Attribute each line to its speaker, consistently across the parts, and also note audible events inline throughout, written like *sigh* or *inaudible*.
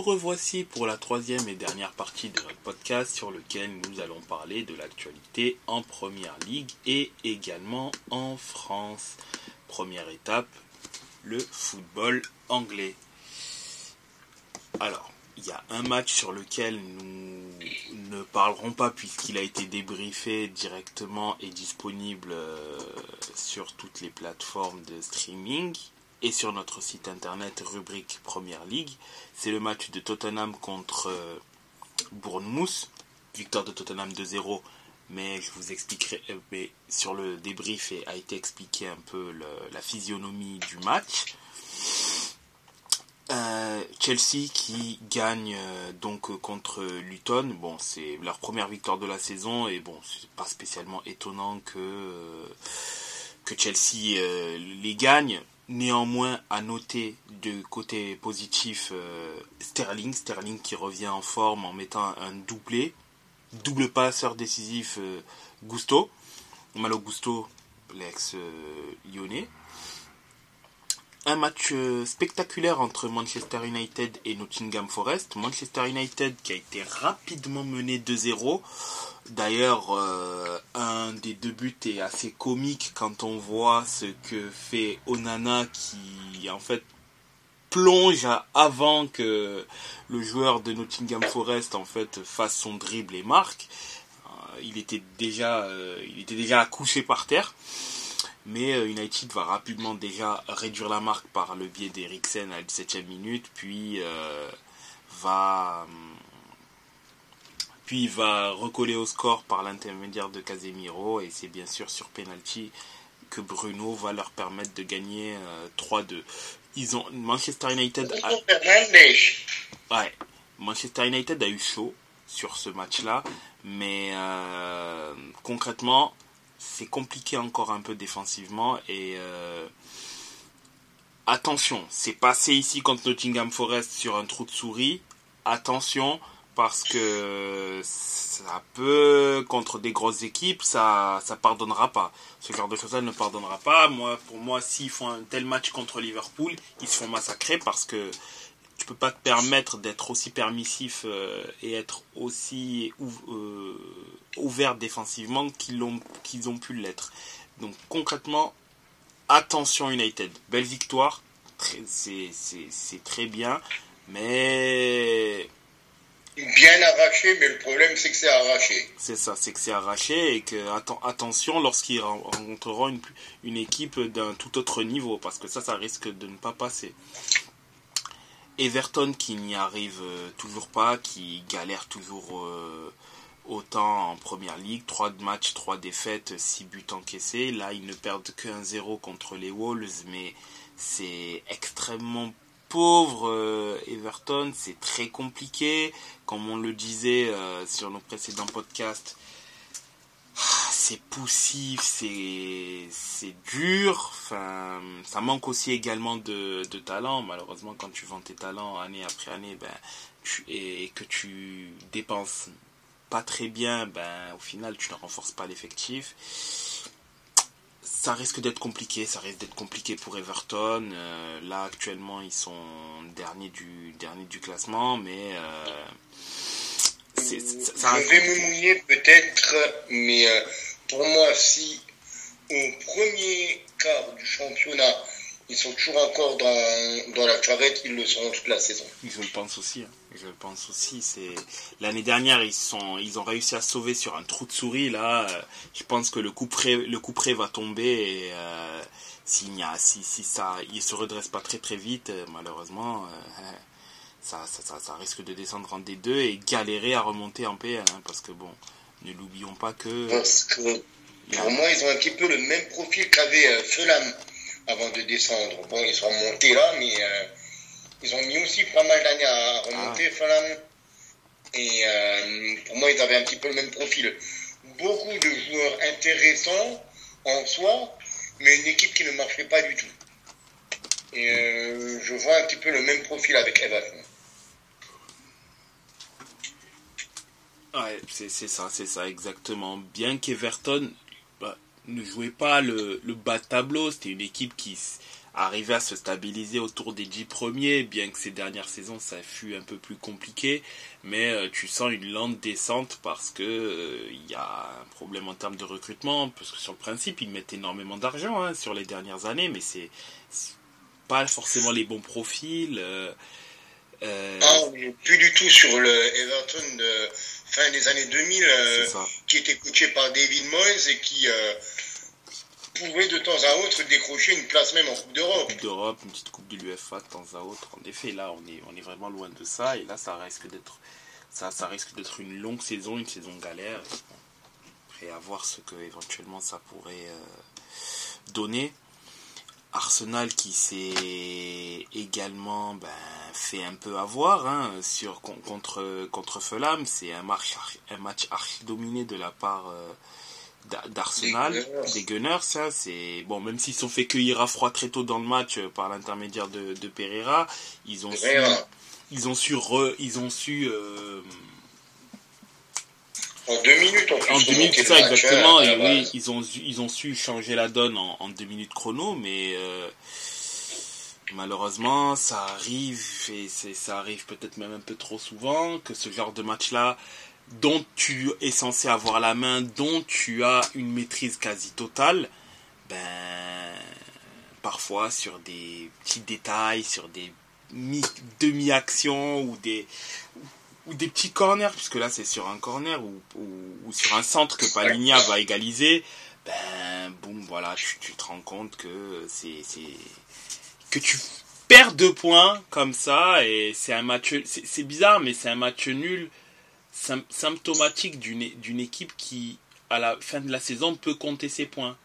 Speaker 1: nous revoici pour la troisième et dernière partie de notre podcast sur lequel nous allons parler de l'actualité en Première Ligue et également en France. Première étape, le football anglais. Alors, il y a un match sur lequel nous ne parlerons pas puisqu'il a été débriefé directement et disponible euh, sur toutes les plateformes de streaming et sur notre site internet rubrique Première Ligue. C'est le match de Tottenham contre euh, Bournemouth. Victoire de Tottenham 2-0, mais je vous expliquerai, euh, mais sur le débrief a été expliqué un peu la physionomie du match. Euh, Chelsea qui gagne donc contre Luton. Bon, c'est leur première victoire de la saison et bon, c'est pas spécialement étonnant que que Chelsea les gagne. Néanmoins, à noter de côté positif euh, Sterling, Sterling qui revient en forme en mettant un doublé, double passeur décisif euh, Gusto, Malo Gusto, l'ex-lyonnais. un match euh, spectaculaire entre Manchester United et Nottingham Forest. Manchester United qui a été rapidement mené 2-0 D'ailleurs, euh, un des deux buts est assez comique quand on voit ce que fait Onana qui en fait plonge avant que le joueur de Nottingham Forest en fait fasse son dribble et marque. Euh, il était déjà euh, il était déjà couché par terre. Mais United va rapidement déjà réduire la marque par le biais d'Eriksen à la 17e minute, puis va puis il va recoller au score par l'intermédiaire de Casemiro et c'est bien sûr sur penalty que Bruno va leur permettre de gagner 3-2. Euh, ils ont Manchester United a... ouais, Manchester United a eu chaud sur ce match-là, mais euh, concrètement, c'est compliqué encore un peu défensivement et euh, attention, c'est passé ici contre Nottingham Forest sur un trou de souris. Attention, parce que ça peut contre des grosses équipes ça ça pardonnera pas. Ce genre de choses là ne pardonnera pas. Moi pour moi s'ils font un tel match contre Liverpool ils se font massacrer parce que tu peux pas te permettre d'être aussi permissif euh, et être aussi euh, ouvert défensivement qu'ils ont qu'ils ont pu l'être. Donc concrètement attention United. Belle victoire. C'est très bien. Mais
Speaker 2: arraché, mais le problème c'est que c'est arraché.
Speaker 1: C'est ça, c'est que c'est arraché et que attention lorsqu'ils rencontreront une, une équipe d'un tout autre niveau, parce que ça, ça risque de ne pas passer. Everton qui n'y arrive euh, toujours pas, qui galère toujours euh, autant en première ligue, 3 matchs, 3 défaites, 6 buts encaissés. Là, ils ne perdent que 1-0 contre les Wolves, mais c'est extrêmement pauvre euh, Everton, c'est très compliqué. Comme on le disait euh, sur nos précédents podcasts, c'est poussif, c'est dur. Enfin, ça manque aussi également de, de talent. Malheureusement, quand tu vends tes talents année après année, ben, et que tu dépenses pas très bien, ben, au final, tu ne renforces pas l'effectif ça risque d'être compliqué, ça risque d'être compliqué pour Everton. Euh, là actuellement ils sont dernier du dernier du classement, mais euh,
Speaker 2: ça, Je vais me mouiller peut-être, mais euh, pour moi si au premier quart du championnat ils sont toujours encore dans, dans la charrette, ils le seront toute la saison.
Speaker 1: Je le pense aussi. Hein. Je pense aussi. C'est l'année dernière, ils sont, ils ont réussi à sauver sur un trou de souris. Là, euh, je pense que le coup près, le coup près va tomber et euh, s'il y a, si, si ça, il se redresse pas très très vite, euh, malheureusement, ça, ça, ça, risque de descendre en D2 et galérer à remonter en PL. Hein, parce que bon, ne l'oublions pas que.
Speaker 2: Parce que pour moi, ils ont un petit peu le même profil qu'avait Fulham avant de descendre. Bon, ils sont montés là, mais euh, ils ont mis aussi pas mal d'années à remonter, ah. Et euh, pour moi, ils avaient un petit peu le même profil. Beaucoup de joueurs intéressants en soi, mais une équipe qui ne marchait pas du tout. Et euh, je vois un petit peu le même profil avec Everton.
Speaker 1: Ouais, c'est ça, c'est ça, exactement. Bien qu'Everton, ne jouait pas le, bas de tableau. C'était une équipe qui arriver à se stabiliser autour des 10 premiers, bien que ces dernières saisons ça fut un peu plus compliqué, mais euh, tu sens une lente descente parce que il euh, y a un problème en termes de recrutement, parce que sur le principe ils mettent énormément d'argent hein, sur les dernières années, mais c'est pas forcément les bons profils. Euh,
Speaker 2: ah, plus du tout sur le Everton de fin des années 2000, qui était coaché par David Moyes et qui pouvait de temps à autre décrocher une place même en Coupe d'Europe.
Speaker 1: Une petite Coupe de l'UEFA de temps à autre. En effet, là, on est, on est vraiment loin de ça. Et là, ça risque d'être, ça, ça une longue saison, une saison galère. Après, à voir ce que éventuellement ça pourrait euh, donner. Arsenal qui s'est également ben, fait un peu avoir hein, sur, contre, contre Fulham. C'est un match, un match archi dominé de la part. Euh, d'Arsenal, des Gunners, ça c'est bon même s'ils sont fait cueillir à froid très tôt dans le match euh, par l'intermédiaire de, de, Pereira, ils ont su, ils ont su ils ont su euh,
Speaker 2: en deux minutes en, plus,
Speaker 1: en deux minutes ça exactement et oui ils ont ils ont su changer la donne en, en deux minutes chrono mais euh, malheureusement ça arrive et ça arrive peut-être même un peu trop souvent que ce genre de match là dont tu es censé avoir la main, dont tu as une maîtrise quasi totale, ben parfois sur des petits détails, sur des demi-actions ou des ou des petits corners, puisque là c'est sur un corner ou, ou, sur un centre que Paligna va égaliser, ben boum voilà, tu, tu te rends compte que c'est que tu perds deux points comme ça et c'est un match c'est bizarre mais c'est un match nul symptomatique d'une équipe qui, à la fin de la saison, peut compter ses points.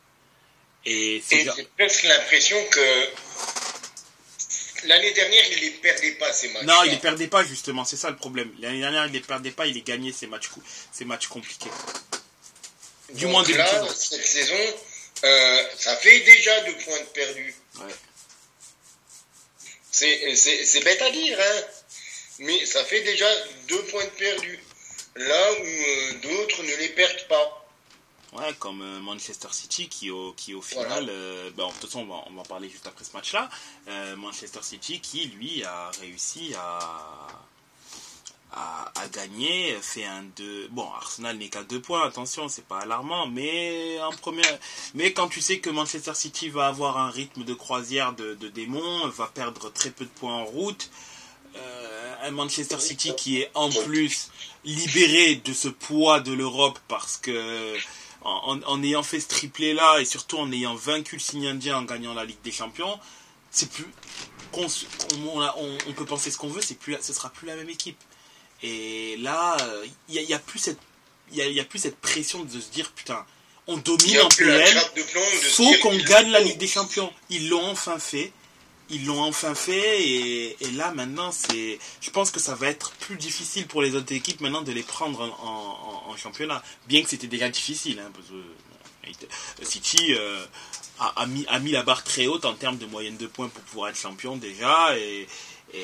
Speaker 2: Et j'ai presque l'impression que l'année dernière, il les perdait pas ces matchs.
Speaker 1: Non, il les perdait pas justement, c'est ça le problème. L'année dernière, il les perdait pas, il les gagnait ces matchs, ces matchs compliqués.
Speaker 2: Du moins là, cette saison, euh, ça fait déjà deux points de perdus. Ouais. C'est bête à dire, hein, mais ça fait déjà deux points de perdus là où euh, d'autres ne les perdent pas.
Speaker 1: Ouais, comme euh, Manchester City qui au, qui au final, euh, ben, de toute façon on va, on va en parler juste après ce match-là, Manchester City qui lui a réussi à, à, à, gagner, fait un 2, bon Arsenal n'est qu'à deux points, attention c'est pas alarmant, mais en première, mais quand tu sais que Manchester City va avoir un rythme de croisière de, de démons, va perdre très peu de points en route, un Manchester City qui est en plus libéré de ce poids de l'Europe parce que en, ayant fait ce triplé là et surtout en ayant vaincu le signe indien en gagnant la Ligue des Champions, c'est plus on, on, peut penser ce qu'on veut, c'est plus ce sera plus la même équipe. Et là, il n'y a, plus cette il y a, plus cette pression de se dire putain, on domine un peu elle, faut qu'on gagne la Ligue des Champions. Ils l'ont enfin fait ils l'ont enfin fait et, là maintenant c'est je pense que ça va être plus difficile pour les autres équipes maintenant de les prendre en, championnat. Bien que c'était déjà difficile hein, parce que City euh, a, mis, a mis la barre très haute en termes de moyenne de points pour pouvoir être champion déjà et,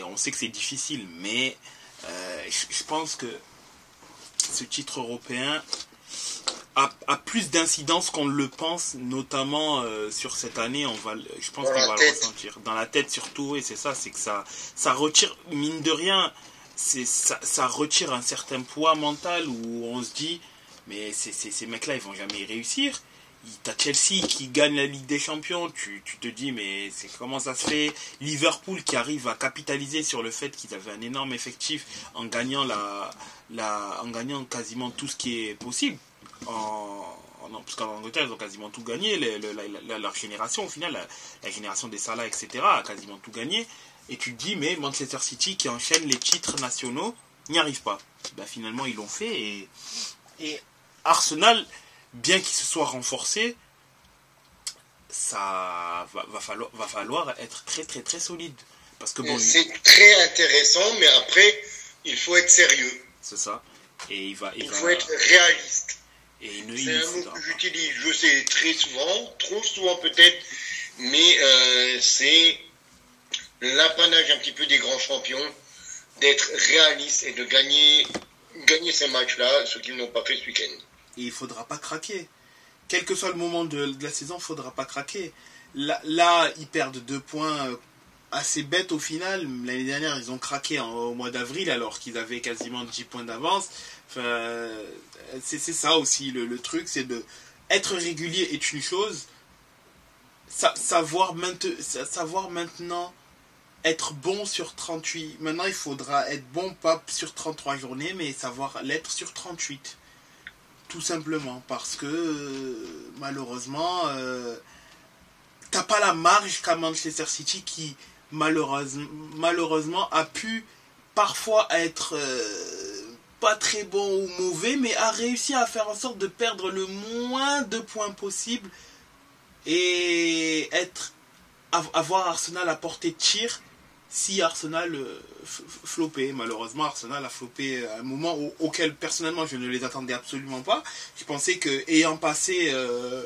Speaker 1: on sait que c'est difficile mais euh, je pense que ce titre européen a, plus d'incidence qu'on le pense, notamment euh, sur cette année. On va, je pense qu'on va le ressentir dans la tête surtout. Et c'est ça, c'est que ça, ça retire mine de rien, c'est ça, ça, retire un certain poids mental où on se dit, mais ces mecs-là, ils vont jamais y réussir. T'as Chelsea qui gagne la Ligue des Champions, tu, tu te dis mais c'est comment ça se fait? Liverpool qui arrive à capitaliser sur le fait qu'ils avaient un énorme effectif en gagnant la, la, en gagnant quasiment tout ce qui est possible en, parce qu'en Angleterre, ils ont quasiment tout gagné. leur génération, au final, la, génération des Salah, etc., a quasiment tout gagné. Et tu te dis, mais Manchester City qui enchaîne les titres nationaux n'y arrive pas. Ben, finalement, ils l'ont fait. Et, et Arsenal, bien qu'il se soit renforcé, ça va, va, falloir, va falloir être très, très, très solide. Parce que bon,
Speaker 2: c'est très intéressant, mais après, il faut être sérieux.
Speaker 1: C'est ça. Et il va,
Speaker 2: il, faut être réaliste. C'est un mot que j'utilise, je sais, très souvent, trop souvent peut-être, mais euh, c'est l'apanage un petit peu des grands champions d'être réaliste et de gagner, gagner ces matchs-là, ce qu'ils n'ont pas fait ce week-end.
Speaker 1: Et il faudra pas craquer. Quel que soit le moment de, la saison, il faudra pas craquer. là, là, ils perdent deux points euh, assez bêtes au final. L'année dernière, ils ont craqué au mois d'avril alors qu'ils avaient quasiment 10 points d'avance. Enfin, c'est ça aussi le, truc, c'est de être régulier est une chose. savoir, savoir maintenant être bon sur 38. Maintenant, il faudra être bon pas sur 33 journées, mais savoir l'être sur 38. Tout simplement. Parce que euh, malheureusement, euh, t'as pas la marge qu'a Manchester City qui malheureusement, malheureusement a pu parfois être euh, pas très bon ou mauvais, mais a réussi à faire en sorte de perdre le moins de points possible et être avoir Arsenal à portée de tir si Arsenal euh, flopait. Malheureusement, Arsenal a flopé à un moment auquel personnellement je ne les attendais absolument pas. Je pensais que ayant passé, euh,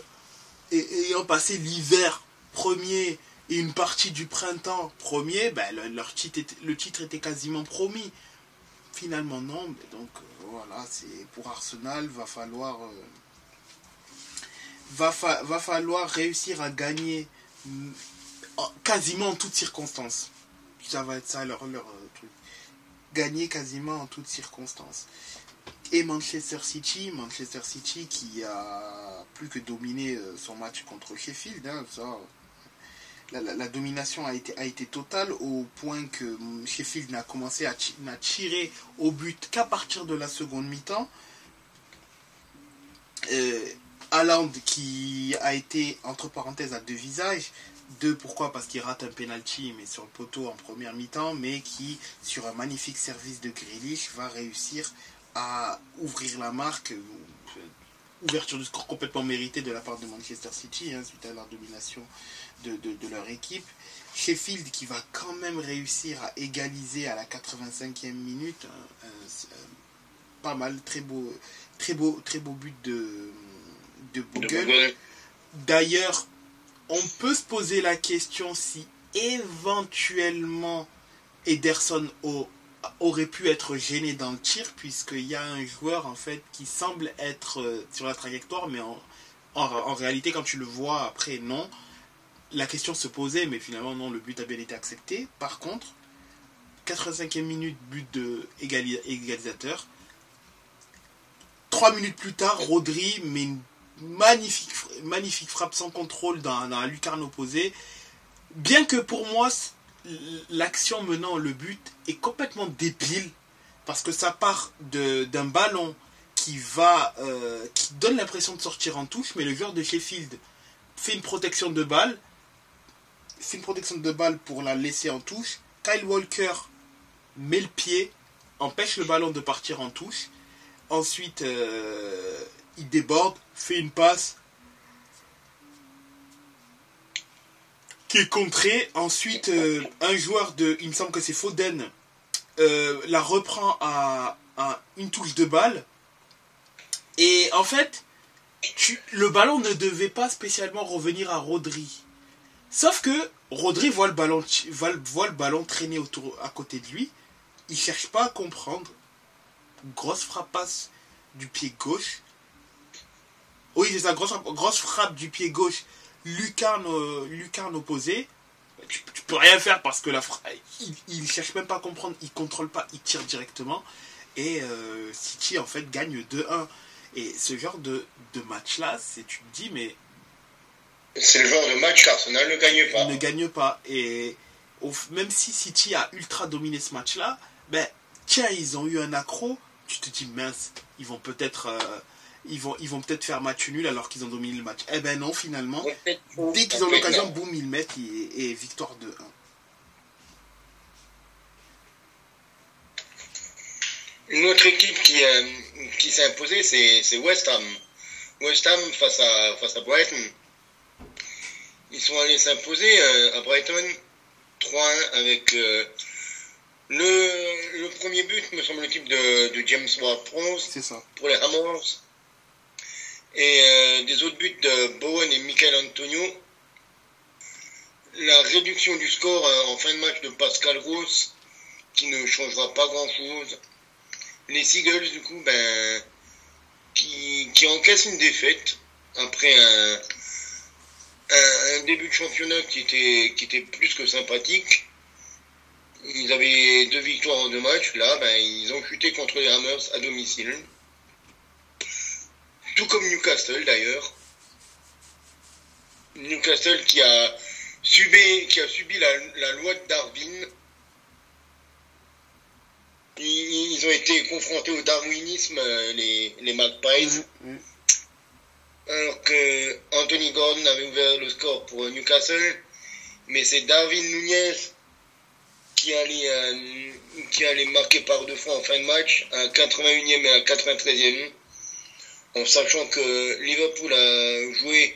Speaker 1: ayant passé l'hiver premier et une partie du printemps premier, ben, le, leur titre le titre était quasiment promis. Finalement non, mais donc euh, voilà, c'est pour Arsenal va falloir va, va falloir réussir à gagner mm, quasiment en toutes circonstances ça va être ça leur, leur euh, truc. Gagner quasiment en toutes circonstances. Et Manchester City, Manchester City qui a plus que dominé euh, son match contre Sheffield, hein, ça, la, domination a été, totale au point que Sheffield n'a commencé à tirer au but qu'à partir de la seconde mi-temps. Euh, qui a été entre parenthèses à deux visages, deux, pourquoi? Parce qu'il rate un penalty, mais sur le poteau en première mi-temps, mais qui, sur un magnifique service de Grealish, va réussir à ouvrir la marque. Euh, ouverture du score complètement méritée de la part de Manchester City, hein, suite à la domination de, leur équipe. Sheffield qui va quand même réussir à égaliser à la 85e minute. Hein, pas mal, très beau, très beau, très beau but de, de Bogle. D'ailleurs, on peut se poser la question si éventuellement Ederson aurait pu être gêné dans le tir, puisqu'il y a un joueur en fait qui semble être euh, sur la trajectoire, mais en, réalité, quand tu le vois après, non. La question se posait, mais finalement, non, le but a bien été accepté. Par contre, 85e minute, but de égalisateur. Trois minutes plus tard, Rodri met une magnifique, magnifique frappe sans contrôle dans, dans la lucarne opposée. Bien que pour moi, l'action menant le but est complètement débile, parce que ça part d'un ballon qui va euh, qui donne l'impression de sortir en touche, mais le joueur de Sheffield fait une protection de balle, fait une protection de balle pour la laisser en touche. Kyle Walker met le pied, empêche le ballon de partir en touche. Ensuite, euh, il déborde, fait une passe qui est contrée. Ensuite, euh, un joueur de, il me semble que c'est Foden, euh, la reprend à, une touche de balle. Et en fait, le ballon ne devait pas spécialement revenir à Rodri. Sauf que Rodri voit le ballon, voit, le ballon traîner autour, à côté de lui. Il cherche pas à comprendre. Grosse frappasse du pied gauche. Oui, c'est ça, grosse, grosse frappe du pied gauche, lucarne, lucarne opposée. Tu, tu, peux rien faire parce que la il, ne cherche même pas à comprendre, il contrôle pas, il tire directement. Et euh, City en fait gagne 2-1. Et ce genre de, de match-là, c'est tu te dis, mais.
Speaker 2: C'est le genre de match qu'Arsenal ne gagne pas.
Speaker 1: ne gagne pas. Et même si City a ultra dominé ce match-là, ben tiens, ils ont eu un accro. Tu te dis, mince, ils vont peut-être. Euh, ils vont, ils vont peut-être faire match nul alors qu'ils ont dominé le match. Eh ben non, finalement, dès qu'ils ont l'occasion, boum, ils mettent et, victoire de 1.
Speaker 2: Une autre équipe qui, euh, qui s'est imposée, c'est West Ham. West Ham face à, face à Brighton. Ils sont allés s'imposer euh, à Brighton 3-1 avec euh, le, le, premier but, me semble-t-il, de, de James Ward-Prowse pour les Hammers et euh, des autres buts de Bowen et Michael Antonio. La réduction du score euh, en fin de match de Pascal Gross, qui ne changera pas grand-chose. Les Seagulls, du coup, ben, qui, qui encaissent une défaite après un, un, début de championnat qui était, qui était plus que sympathique. Ils avaient deux victoires en deux matchs. Là, ben, ils ont chuté contre les Hammers à domicile. Tout comme Newcastle d'ailleurs. Newcastle qui a subi, qui a subi la, loi de Darwin. Ils, ont été confrontés au darwinisme, les, les Magpies. Alors que Anthony Gordon avait ouvert le score pour Newcastle, mais c'est David Nunez qui allait, euh, qui allait marquer par deux fois en fin de match, à 81e et à 93e, en sachant que Liverpool a joué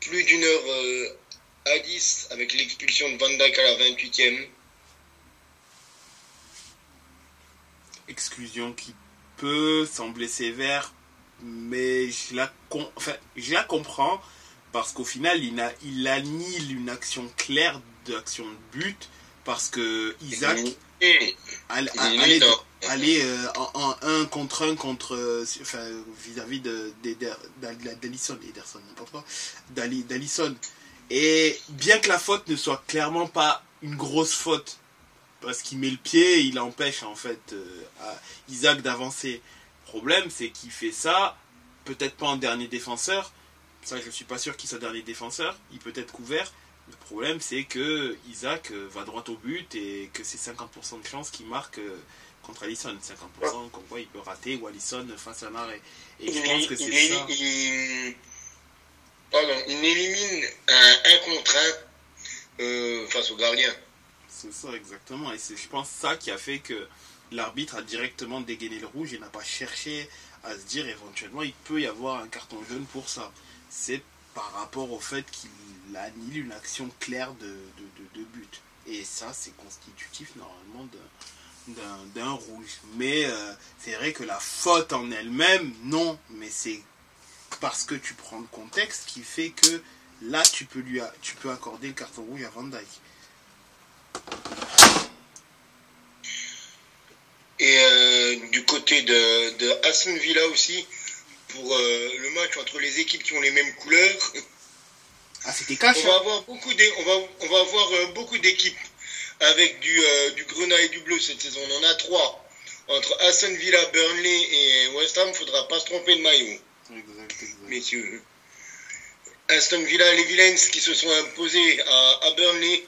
Speaker 2: plus d'une heure euh, à 10 avec l'expulsion de Van Dijk à la 28e.
Speaker 1: Exclusion qui peut sembler sévère, mais je la, enfin, je la comprends parce qu'au final, il, a, il annule une action claire d'action de but parce que Isaac allait, euh, en, un contre un contre euh, enfin, vis-à-vis d'Alisson Ederson n'importe quoi d'Alisson et bien que la faute ne soit clairement pas une grosse faute parce qu'il met le pied il empêche en fait euh, Isaac d'avancer. Problème c'est qu'il fait ça peut-être pas en dernier défenseur. Ça je suis pas sûr qu'il soit dernier défenseur. Il peut être couvert. Le problème, c'est que Isaac va droit au but et que c'est 50% de chance qu'il marque contre Allison. 50% comme quoi il peut rater ou Allison face à un arrêt. Et je pense que c'est ça.
Speaker 2: Il, pardon, il élimine un, un contre un euh, face au gardien.
Speaker 1: C'est ça, exactement. Et c'est, je pense, ça qui a fait que l'arbitre a directement dégainé le rouge et n'a pas cherché à se dire éventuellement il peut y avoir un carton jaune pour ça. C'est par rapport au fait qu'il annule une action claire de, de, but. Et ça, c'est constitutif normalement d'un rouge. Mais euh, c'est vrai que la faute en elle-même, non. Mais c'est parce que tu prends le contexte qui fait que là, tu peux, lui tu peux accorder le carton rouge à Van Dyke.
Speaker 2: Et euh, du côté de, de Aston Villa aussi, pour euh, le match entre les équipes qui ont les mêmes couleurs,
Speaker 1: ah, c'était cash.
Speaker 2: On va hein. avoir beaucoup on va, on va avoir beaucoup d'équipes avec du, euh, du grenat et du bleu cette saison. On en a trois. Entre Aston Villa, Burnley et West Ham, il ne faudra pas se tromper de maillot. Messieurs. Aston Villa, les Villains qui se sont imposés à, Burnley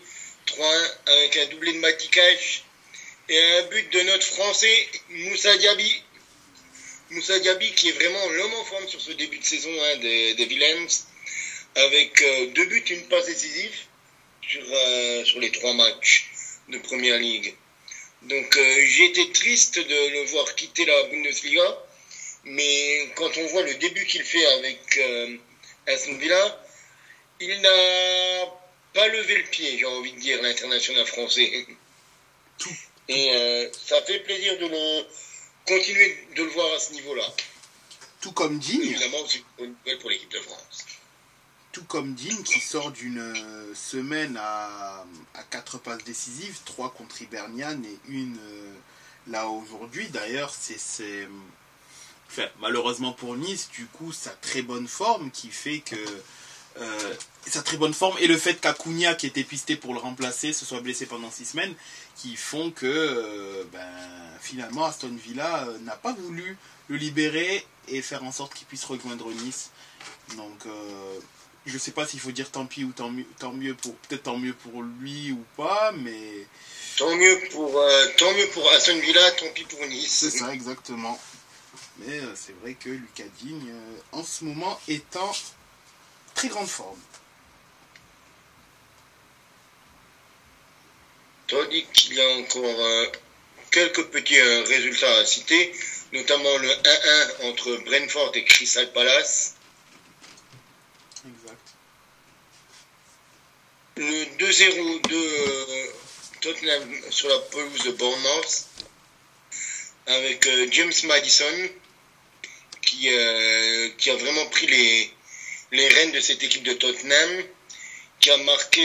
Speaker 2: 3-1 avec un doublé de Matikage et un but de notre Français Moussa Diaby. Moussa Diaby qui est vraiment l'homme en forme sur ce début de saison hein, des, des Villains avec euh, deux buts, une passe décisive sur, euh, sur les trois matchs de Première Ligue. Donc euh, j'ai été triste de le voir quitter la Bundesliga, mais quand on voit le début qu'il fait avec Aston Villa, il n'a pas levé le pied, j'ai envie de dire, l'international français. Et ça fait plaisir de le continuer de le voir à ce niveau-là.
Speaker 1: Tout comme Digne.
Speaker 2: Évidemment, c'est une nouvelle pour l'équipe de France
Speaker 1: tout comme Dean qui sort d'une euh, semaine à, 4 passes décisives, 3 contre Hibernian et une euh, là aujourd'hui. D'ailleurs, c'est malheureusement pour Nice, du coup, sa très bonne forme qui fait que euh, sa très bonne forme et le fait qu'Acuna qui était pisté pour le remplacer se soit blessé pendant 6 semaines qui font que ben, finalement Aston Villa n'a pas voulu le libérer et faire en sorte qu'il puisse rejoindre Nice. Donc je sais pas s'il faut dire tant pis ou tant mieux, tant mieux pour peut-être tant mieux pour lui ou pas, mais
Speaker 2: tant mieux pour euh, tant mieux pour Aston Villa, tant pis pour Nice.
Speaker 1: C'est ça exactement. Mais euh, c'est vrai que Lucas Digne euh, en ce moment est en très grande forme.
Speaker 2: Tandis qu'il y a encore quelques petits résultats à citer, notamment le 1-1 entre Brentford et Crystal Palace le 2-0 de euh, Tottenham sur la pelouse de Bournemouth avec euh, James Madison qui, euh, qui a vraiment pris les, les rênes de cette équipe de Tottenham qui a marqué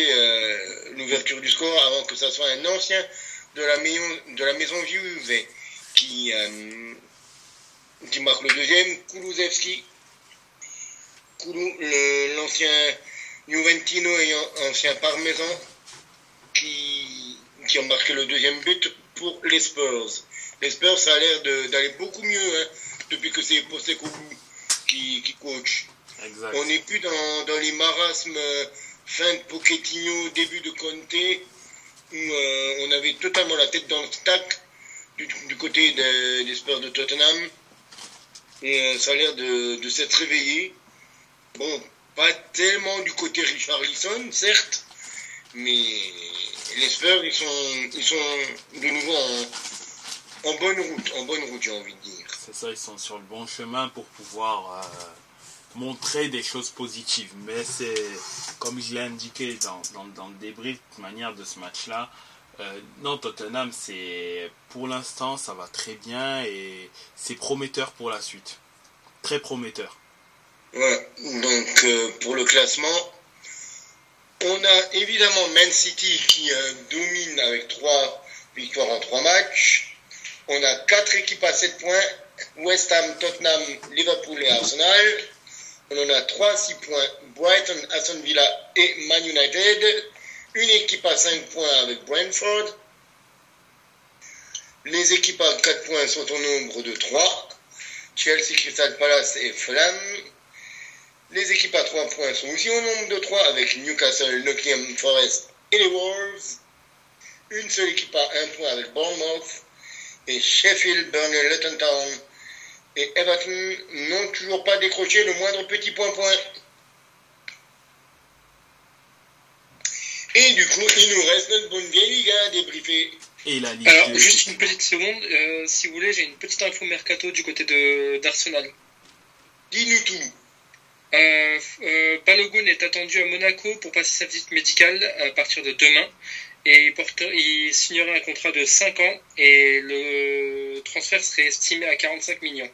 Speaker 2: l'ouverture du score avant que ce soit un ancien de la maison, de la maison Juve qui, qui marque le deuxième, Kulusevski, l'ancien Juventino ayant ancien parmesan qui, qui a marqué le deuxième but pour les Spurs. Les Spurs, ça a l'air d'aller beaucoup mieux hein, depuis que c'est Postecoglou qui, qui coach. On n'est plus dans, dans, les marasmes euh, fin de Pochettino, début de Conte, où euh, on avait totalement la tête dans le stack du, côté des, Spurs de Tottenham. Et euh, ça a l'air de, de s'être réveillé. Bon, pas tellement du côté Richard Lisson, certes, mais les Spurs, ils sont, ils sont de nouveau en, bonne route, en bonne route, j'ai envie de dire.
Speaker 1: C'est ça, ils sont sur le bon chemin pour pouvoir montrer des choses positives. Mais c'est, comme je l'ai indiqué dans, dans, le débrief de manière de ce match-là, euh, non, Tottenham, c'est pour l'instant, ça va très bien et c'est prometteur pour la suite. Très prometteur.
Speaker 2: Ouais, donc euh, pour le classement, on a évidemment Man City qui euh, domine avec 3 victoires en 3 matchs. On a 4 équipes à 7 points West Ham, Tottenham, Liverpool et Arsenal. On en a 3 à 6 points. Brighton, Aston Villa et Man United. Une équipe à 5 points avec Brentford. Les équipes à 4 points sont au nombre de 3. Chelsea, Crystal Palace et Fulham. Les équipes à 3 points sont aussi au nombre de 3 avec Newcastle, Nottingham Forest et les Wolves. Une seule équipe à 1 point avec Bournemouth. Et Sheffield, Burnley, Luton Town et Everton n'ont toujours pas décroché le moindre petit point-point. Et du coup, il nous reste notre bonne vieille à débriefer.
Speaker 3: Et la Alors, juste une petite seconde, euh, si vous voulez, j'ai une petite info mercato du côté de d'Arsenal.
Speaker 2: Dis-nous tout.
Speaker 3: Euh, euh, Balogun est attendu à Monaco pour passer sa visite médicale à partir de demain et il, signerait un contrat de 5 ans et le transfert serait estimé à 45 millions.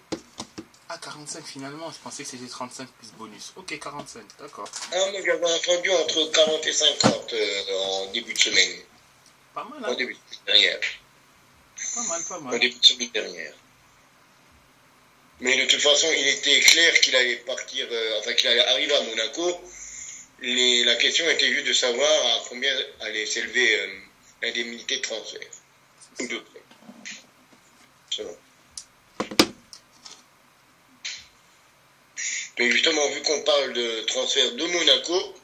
Speaker 1: Ah, 45 finalement, je pensais que c'était 35 plus bonus. Ok, 45, d'accord.
Speaker 2: Ah, mais j'avais entendu entre 40 et 50 euh, en début de semaine.
Speaker 1: Pas mal, hein
Speaker 2: En début de semaine dernière.
Speaker 1: Pas mal, pas mal.
Speaker 2: En début de semaine dernière. Mais de toute façon, il était clair qu'il allait partir, euh, enfin qu'il allait arriver à Monaco la question était juste de savoir à combien allait s'élever euh, l'indemnité de transfert. Ou de Mais justement, vu qu'on parle de transfert de Monaco,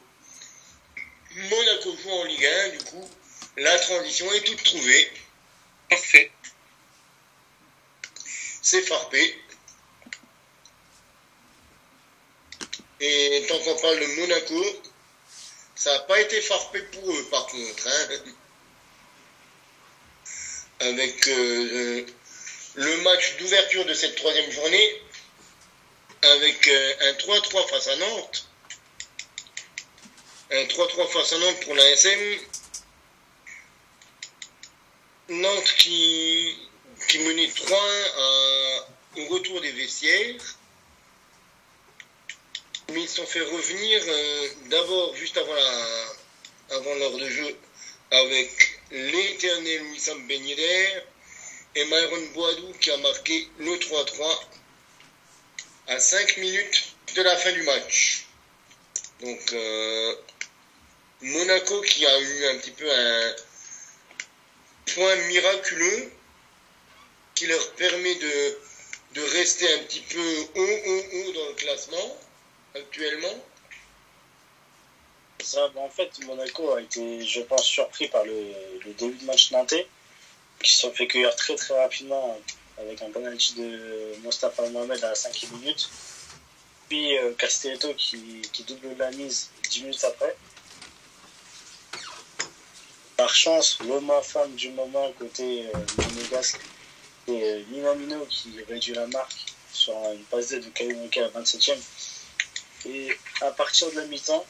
Speaker 2: Monaco joue en Ligue 1, du coup, la transition est toute trouvée.
Speaker 3: Parfait.
Speaker 2: C'est farpé. Et tant qu'on parle de Monaco, ça n'a pas été farpé pour eux, par contre. Hein. Avec euh, le match d'ouverture de cette troisième journée, avec euh, un 3-3 face à Nantes. Un 3-3 face à Nantes pour la SM. Nantes qui, qui menait 3 au retour des vestiaires mais ils se sont fait revenir euh, d'abord juste avant, avant l'heure de jeu avec l'éternel Wissam Ben et Myron Boadou qui a marqué le 3-3 à 5 minutes de la fin du match. Donc euh, Monaco qui a eu un petit peu un point miraculeux qui leur permet de, de rester un petit peu haut, haut, haut dans le classement actuellement
Speaker 4: ça, en fait, Monaco a été, je pense, surpris par le, début de match nantais, qui se fait cueillir très très rapidement avec un penalty de Mostafa Mohamed à la 5 minute. Puis euh, Castelletto qui, double la mise 10 minutes après. Par chance, l'homme femme du moment côté euh, monégasque, c'est euh, Minamino qui réduit la marque sur une passe de Kayunoke à 27 e et à partir de la mi-temps,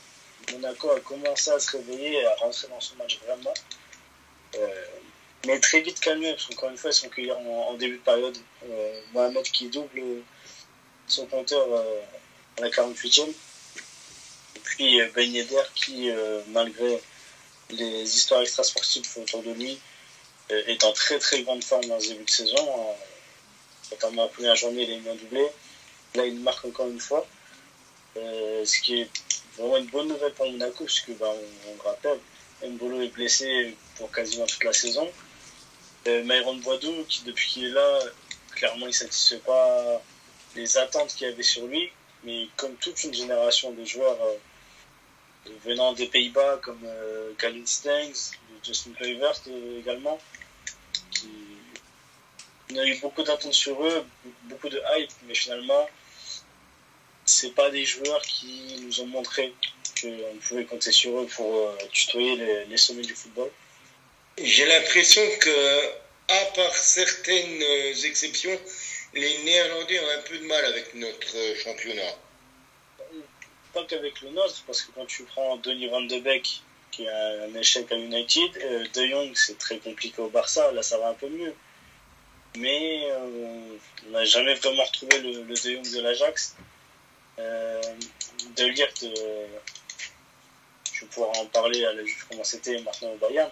Speaker 4: Monaco a commencé à se réveiller et à rentrer dans son match vraiment. Euh, mais très vite calmé, parce qu'encore une fois, ils sont cueillis en, début de période. Euh, Mohamed qui double son compteur euh, à la 48e. Et puis Ben Yedder qui, malgré les histoires extrasportives autour de lui, est en très très grande forme dans ce début de saison. notamment la première journée, il eu un doublé. Là, il marque encore une fois. Euh, ce qui est vraiment une bonne nouvelle pour Monaco, puisque bah, on, on rappelle, Mbolo est blessé pour quasiment toute la saison. Euh, Myron qui depuis qu'il est là, clairement il ne satisfait pas les attentes qu'il y avait sur lui, mais comme toute une génération de joueurs euh, venant des Pays-Bas, comme euh, Colin Stangs, Justin Kluivert euh, également, on a eu beaucoup d'attentes sur eux, beaucoup de hype, mais finalement, c'est pas des joueurs qui nous ont montré qu'on pouvait compter sur eux pour euh, tutoyer les, les, sommets du football.
Speaker 2: J'ai l'impression que, à part certaines exceptions, les Néerlandais ont un peu de mal avec notre championnat.
Speaker 4: Pas qu'avec le nôtre, parce que quand tu prends Denis Van de Beek, qui a un échec à United, euh, De Jong, c'est très compliqué au Barça, là ça va un peu mieux. Mais euh, on n'a jamais vraiment retrouvé le, le De Jong de l'Ajax. Euh, de Ligt, euh, je vais pouvoir en parler à la juge comment c'était maintenant au Bayern.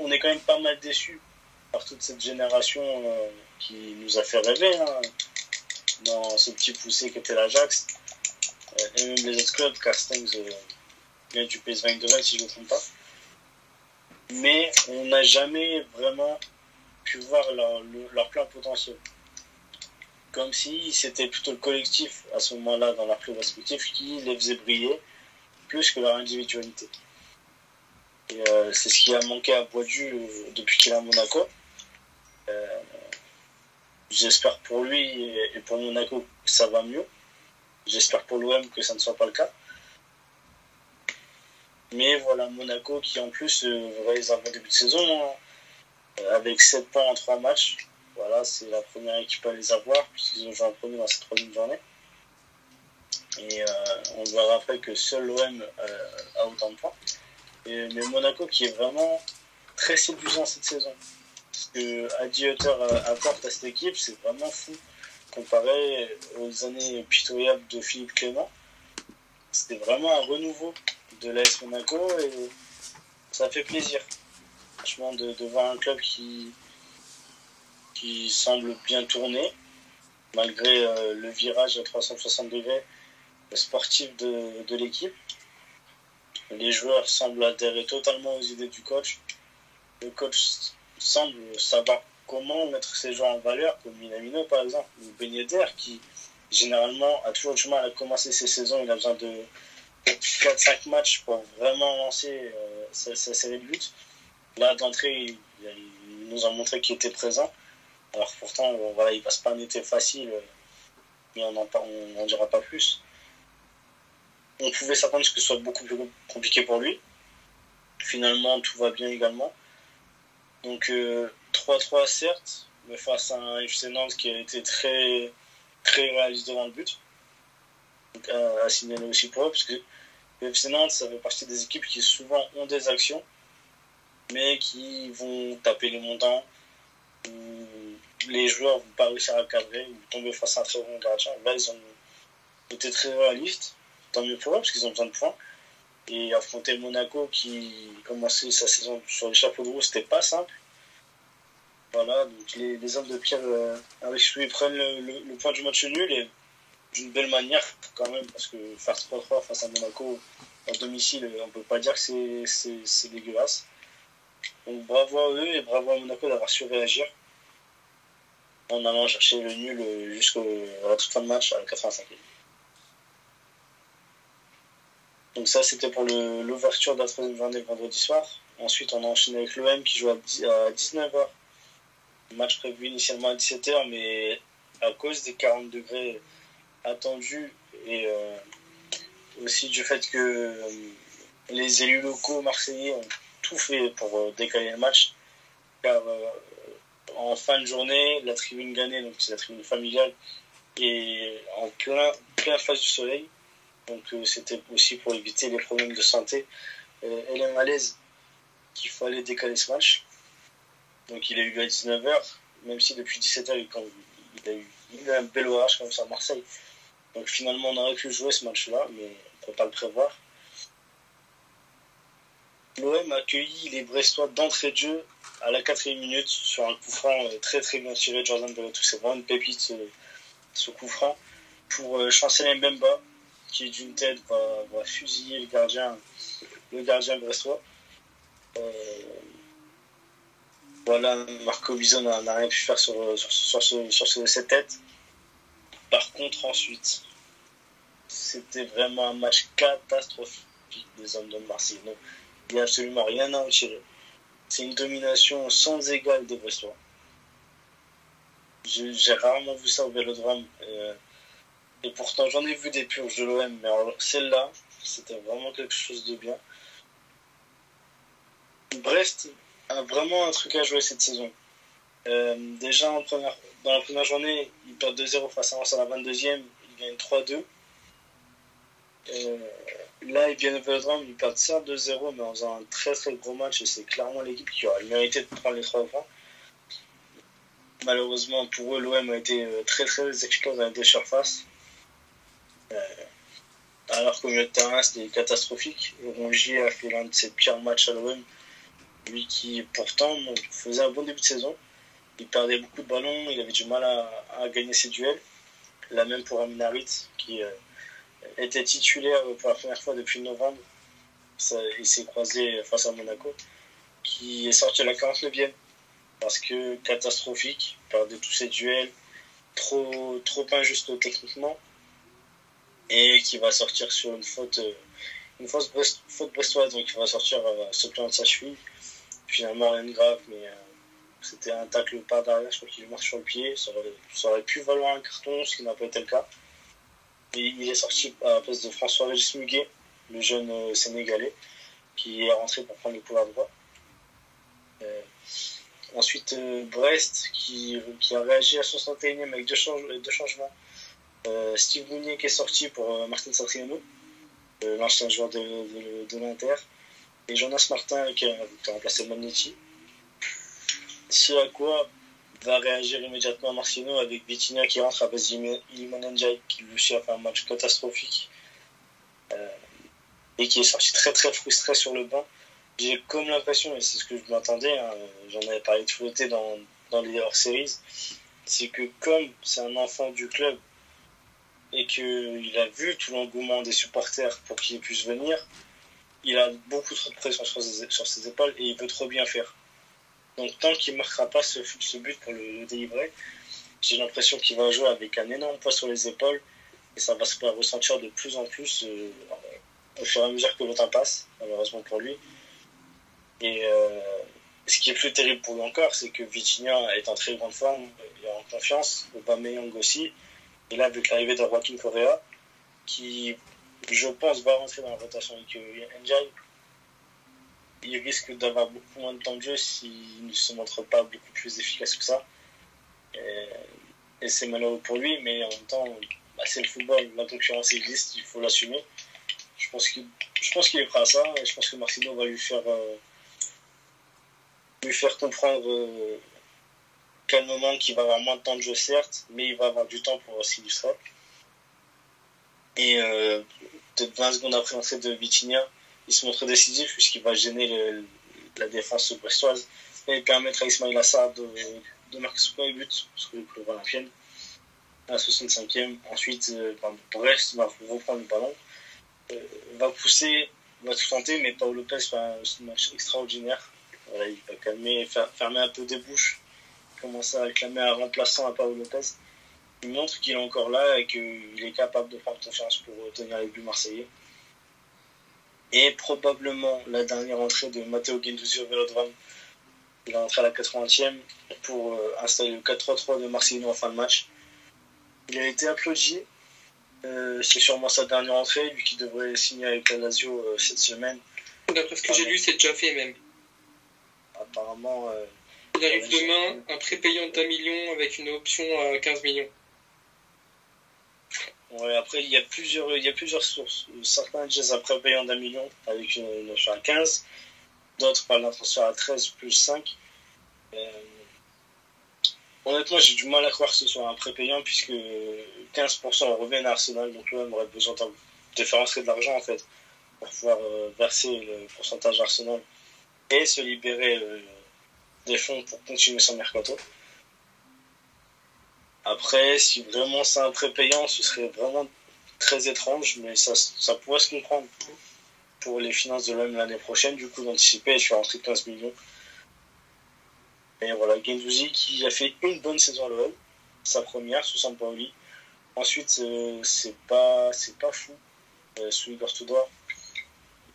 Speaker 4: On, est quand même pas mal déçus par toute cette génération euh, qui nous a fait rêver hein, dans ce petit poussé qu'était l'Ajax. Euh, et même les autres clubs, Carstens vient du PSV Eindhoven si je ne me trompe pas. Mais on n'a jamais vraiment pu voir leur, leur plein potentiel comme si c'était plutôt le collectif à ce moment-là dans leur club qui les faisait briller plus que leur individualité. Euh, c'est ce qui a manqué à Boisdu euh, depuis qu'il est à Monaco. Euh, J'espère pour lui et pour Monaco que ça va mieux. J'espère pour l'OM que ça ne soit pas le cas. Mais voilà, Monaco qui en plus euh, réalise un bon début de saison hein, avec 7 points en 3 matchs. Voilà, c'est la première équipe à les avoir, puisqu'ils ont joué en premier dans cette troisième journée. Et euh, on verra après que seul l'OM euh, a autant de points. Mais Monaco qui est vraiment très séduisant cette saison. Ce que Adi Hutter apporte à cette équipe, c'est vraiment fou. Comparé aux années pitoyables de Philippe Clément, c'était vraiment un renouveau de l'AS Monaco et ça fait plaisir. Franchement, de voir un club qui, qui semble bien tourner, malgré euh, le virage à 360 degrés sportif de, l'équipe. Les joueurs semblent adhérer totalement aux idées du coach. Le coach semble savoir comment mettre ces joueurs en valeur, comme Minamino par exemple, ou Yedder, qui généralement a toujours du mal à commencer ses saisons. Il a besoin de 4-5 matchs pour vraiment lancer euh, sa, série de buts. Là, d'entrée, il, nous a montré qu'il était présent. Alors pourtant, bon, voilà, il passe pas un été facile, mais on n'en on, dira pas plus. On pouvait s'attendre que ce soit beaucoup plus compliqué pour lui. Finalement, tout va bien également. Donc 3-3 euh, certes, mais face à un FC Nantes qui a été très, très réaliste devant le but. Donc à, à signaler aussi pour eux, parce que le FC Nantes, ça fait partie des équipes qui souvent ont des actions, mais qui vont taper les montants, les joueurs vont pas réussir à cadrer ou tomber face à un très bon gardien. Là, ils ont été très réalistes, tant mieux pour eux, parce qu'ils ont besoin de points. Et affronter Monaco qui commençait sa saison sur les chapeaux de roue, c'était pas simple. Voilà, donc les, hommes de Pierre euh, avec lui prennent le, le, point du match nul et d'une belle manière quand même, parce que faire 3-3 face à Monaco en domicile, on peut pas dire que c'est dégueulasse. Donc bravo à eux et bravo à Monaco d'avoir su réagir en allant chercher le nul jusqu'à la toute fin de match à la 85e. Donc ça, c'était pour l'ouverture de la troisième journée vendredi soir. Ensuite, on a enchaîné avec l'OM qui joue à 19h. Le match prévu initialement à 17h, mais à cause des 40 degrés attendus et euh, aussi du fait que euh, les élus locaux marseillais ont tout fait pour euh, décaler le match, car en fin de journée, la tribune gagnée, donc c'est la tribune familiale, est en plein, plein face du soleil. Donc euh, c'était aussi pour éviter les problèmes de santé euh, et les malaises qu'il fallait décaler ce match. Donc il a eu lieu à 19h, même si depuis 17h il, il, a eu, il a eu un bel orage comme ça à Marseille. Donc finalement on aurait pu jouer ce match-là, mais on ne peut pas le prévoir. L'OM a accueilli les Brestois d'entrée de jeu à la quatrième minute sur un coup franc très très bien tiré de Jordan Bellotou. C'est vraiment une pépite ce, ce coup franc pour euh, Chancel Mbemba qui d'une tête va, fusiller le gardien, le gardien brestois. Euh, voilà, Marco Bison n'a rien pu faire sur, sur, sur, cette tête. Par contre, ensuite, c'était vraiment un match catastrophique des hommes de Marseille. A absolument rien à en tirer. C'est une domination sans égale des Brestois. J'ai rarement vu ça au Vélodrome. Euh, et pourtant, j'en ai vu des purges de l'OM, mais celle-là, c'était vraiment quelque chose de bien. Brest a vraiment un truc à jouer cette saison. Euh, déjà, en première, dans la première journée, ils perdent 2-0 face à Lens à la 22e, ils gagnent 3-2. Euh, là, ils viennent au Vélodrome, ils perdent certes 2-0, mais en faisant un très très gros match, et c'est clairement l'équipe qui aurait mérité de prendre les 3 points. Malheureusement pour eux, l'OM a été euh, très très efficace dans les surfaces. Euh, alors qu'au milieu de terrain, c'était catastrophique. Rongier a fait l'un de ses pires matchs à l'OM. Lui qui, pourtant, faisait un bon début de saison. Il perdait beaucoup de ballons, il avait du mal à, gagner ses duels. La même pour Aminarit, qui euh, était titulaire pour la première fois depuis novembre. il s'est croisé face à Monaco, qui est sorti à la 49e parce que catastrophique, il perdait tous ses duels, trop, trop injuste techniquement et qui va sortir sur une faute, euh, une faute, faute brestoise, donc il va sortir euh, ce plan de sa cheville. Finalement, rien de grave, mais euh, c'était un tacle par derrière, je crois qu'il marche sur le pied. Ça aurait, pu valoir un carton, ce qui n'a pas été le cas. Il est sorti à la place de François-Régis Muguet, le jeune Sénégalais, qui est rentré pour prendre le pouvoir droit. ensuite, Brest, qui, qui, a réagi à 61e avec deux, changements euh, Steve Mounier qui est sorti pour euh, Martin Satriano, euh, l'ancien joueur de, de, l'Inter, et Jonas Martin qui a, remplacé Magnetti. Ce à quoi va réagir immédiatement Marcino avec Vitinha qui rentre à base Iliman qui lui aussi a fait un match catastrophique et qui est sorti très très frustré sur le banc. J'ai comme l'impression, et c'est ce que je m'attendais, hein, j'en avais parlé de flotter dans, dans les hors-series, c'est que comme c'est un enfant du club, et qu'il a vu tout l'engouement des supporters pour qu'il puisse venir, il a beaucoup trop de pression sur ses, épaules et il veut trop bien faire. Donc tant qu'il ne marquera pas ce, but pour le, délivrer, j'ai l'impression qu'il va jouer avec un énorme poids sur les épaules et ça va se ressentir de plus en plus euh, au fur et à mesure que le temps passe, malheureusement pour lui. Et euh, ce qui est plus terrible pour lui encore, c'est que Vitinha est en très grande forme, il est en confiance, Aubameyang aussi, et là, avec l'arrivée de Joaquin Correa, qui, je pense, va rentrer dans la rotation avec Njai, il risque d'avoir beaucoup moins de temps de jeu s'il ne se montre pas beaucoup plus efficace que ça. Et, c'est malheureux pour lui, mais en même temps, bah, c'est le football, la concurrence existe, il faut l'assumer. Je pense qu'il est prêt à ça, et je pense que Marcino va lui faire, euh, lui faire comprendre. Euh, moment qu'il va avoir moins de temps de jeu, certes, mais il va avoir du temps pour s'illustrer. Et euh, peut-être 20 secondes après l'entrée de Vitinha, il se montre décisif puisqu'il va gêner la défense brestoise et permettre à Ismail Assar de, marquer son premier but, que le club olympienne, à la 65e. Ensuite, euh, Brest va reprendre le ballon, euh, va pousser, va tout tenter, mais Paolo Lopez fait un, match extraordinaire. il va calmer, fermer un peu des bouches commence à réclamer un remplaçant à Paolo Lopez. Il montre qu'il est encore là et qu'il est capable de prendre confiance pour tenir les buts marseillais. Et probablement la dernière entrée de Matteo Guendouzi au Vélodrome. Il est entré à la 80e pour euh, installer le 4-3-3 de Marseille en fin de match. Il a été applaudi. Euh, c'est sûrement sa dernière entrée, lui qui devrait signer avec la Lazio euh, cette semaine.
Speaker 3: D'après ce que j'ai lu, c'est déjà fait même.
Speaker 4: Apparemment,
Speaker 3: il arrive demain, un prépayant d'un million avec une option à 15 millions.
Speaker 4: Ouais, après, il y a plusieurs, il y a plusieurs sources. Certains disent un prépayant d'un million avec une, option à 15. D'autres parlent d'un transfert à 13 plus 5. Euh, honnêtement, j'ai du mal à croire que ce soit un prépayant puisque 15% revient à Arsenal. Donc l'OM aurait besoin de faire entrer de l'argent en fait pour pouvoir euh, verser le pourcentage Arsenal et se libérer euh, des fonds pour continuer son mercato. Après, si vraiment c'est un prépayant, ce serait vraiment très étrange, mais ça, ça pourrait se comprendre pour les finances de l'OM l'année prochaine, du coup d'anticiper, je suis rentré de 15 millions. Et voilà, Gendouzi qui a fait une bonne saison à l'OM, sa première sous Sampaoli. Ensuite, euh, c'est pas c'est pas fou euh, sous Igor Tudor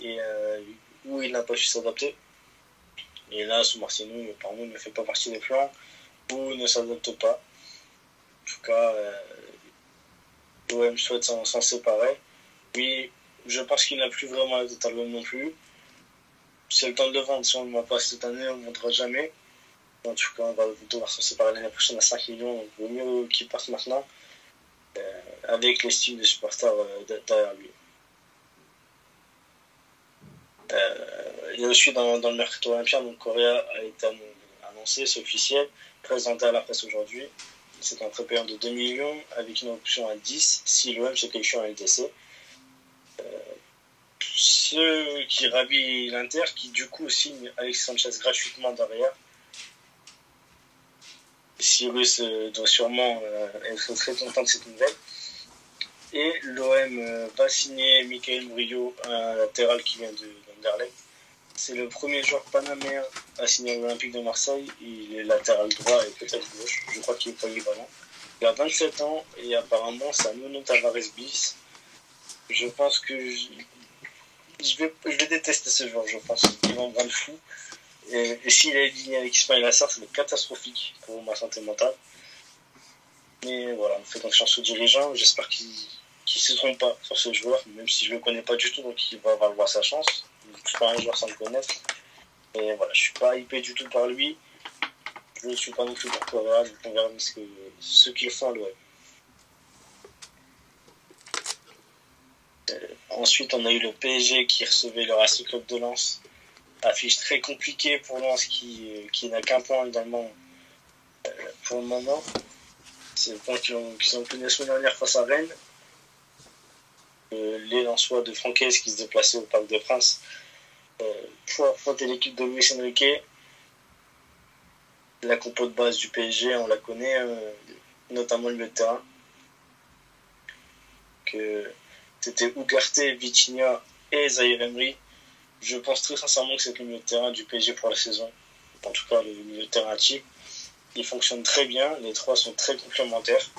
Speaker 4: euh, où il n'a pas su s'adapter. Et là, sous Martino, il ne fait pas partie des plans ou ne s'adapte pas. En tout cas, l'OM souhaite s'en séparer. Oui, je pense qu'il n'a plus vraiment la tête non plus. C'est le temps de le vendre. Si on ne le vend pas cette année, on ne vendra jamais. En tout cas, on va devoir s'en séparer l'année prochaine à 5 millions. Donc, vaut mieux qu'il parte maintenant. Euh, avec l'estime des supporters euh, derrière lui. Euh, il y a aussi dans, dans le mercato olympien, donc Correa a été annoncé, c'est officiel, présenté à la presse aujourd'hui. C'est un prépayant de 2 millions avec une option à 10 si l'OM se qualifie en LDC ce qui ravit l'Inter, qui du coup signe Alex Sanchez gratuitement derrière. Cyrus euh, doit sûrement euh, être très content de cette nouvelle. Et l'OM euh, va signer Michael Murillo, un latéral qui vient de d'Anderlecht. C'est le premier joueur panaméen à signer l'Olympique de Marseille. Il est latéral droit et peut-être gauche. Je crois qu'il est polyvalent. Il a 27 ans et apparemment c'est un Nuno Tavares bis. Je pense que je vais, détester ce joueur, je pense. Il va me rendre fou. Et, s'il est aligné avec Ismail Assar, c'est catastrophique pour ma santé mentale. Mais voilà, on fait confiance aux dirigeants. J'espère qu'il ne se trompe pas sur ce joueur, même si je ne le connais pas du tout, donc il va avoir sa chance. Je suis pas un joueur sans le connaître. Et voilà, je suis pas hypé du tout par lui. Je ne suis pas non plus pour Correa, donc on verra ce, que, ce qu'ils font à l'OM. Euh, ensuite, on a eu le PSG qui recevait le Racing Club de Lens. Affiche très compliquée pour Lens qui, euh, qui n'a qu'un point également euh, pour le moment. C'est le point qu'ils ont, obtenu la semaine dernière face à Rennes. Les Lensois de Francaise qui se déplaçaient au Parc des Princes pour affronter l'équipe de Luis Enrique. La compo de base du PSG, on la connaît, notamment le milieu de terrain. Que c'était Ugarte, Vitinha et Zahir Emery. Je pense très sincèrement que c'est le milieu de terrain du PSG pour la saison. En tout cas, le milieu de terrain type. Il fonctionne très bien. Les trois sont très complémentaires.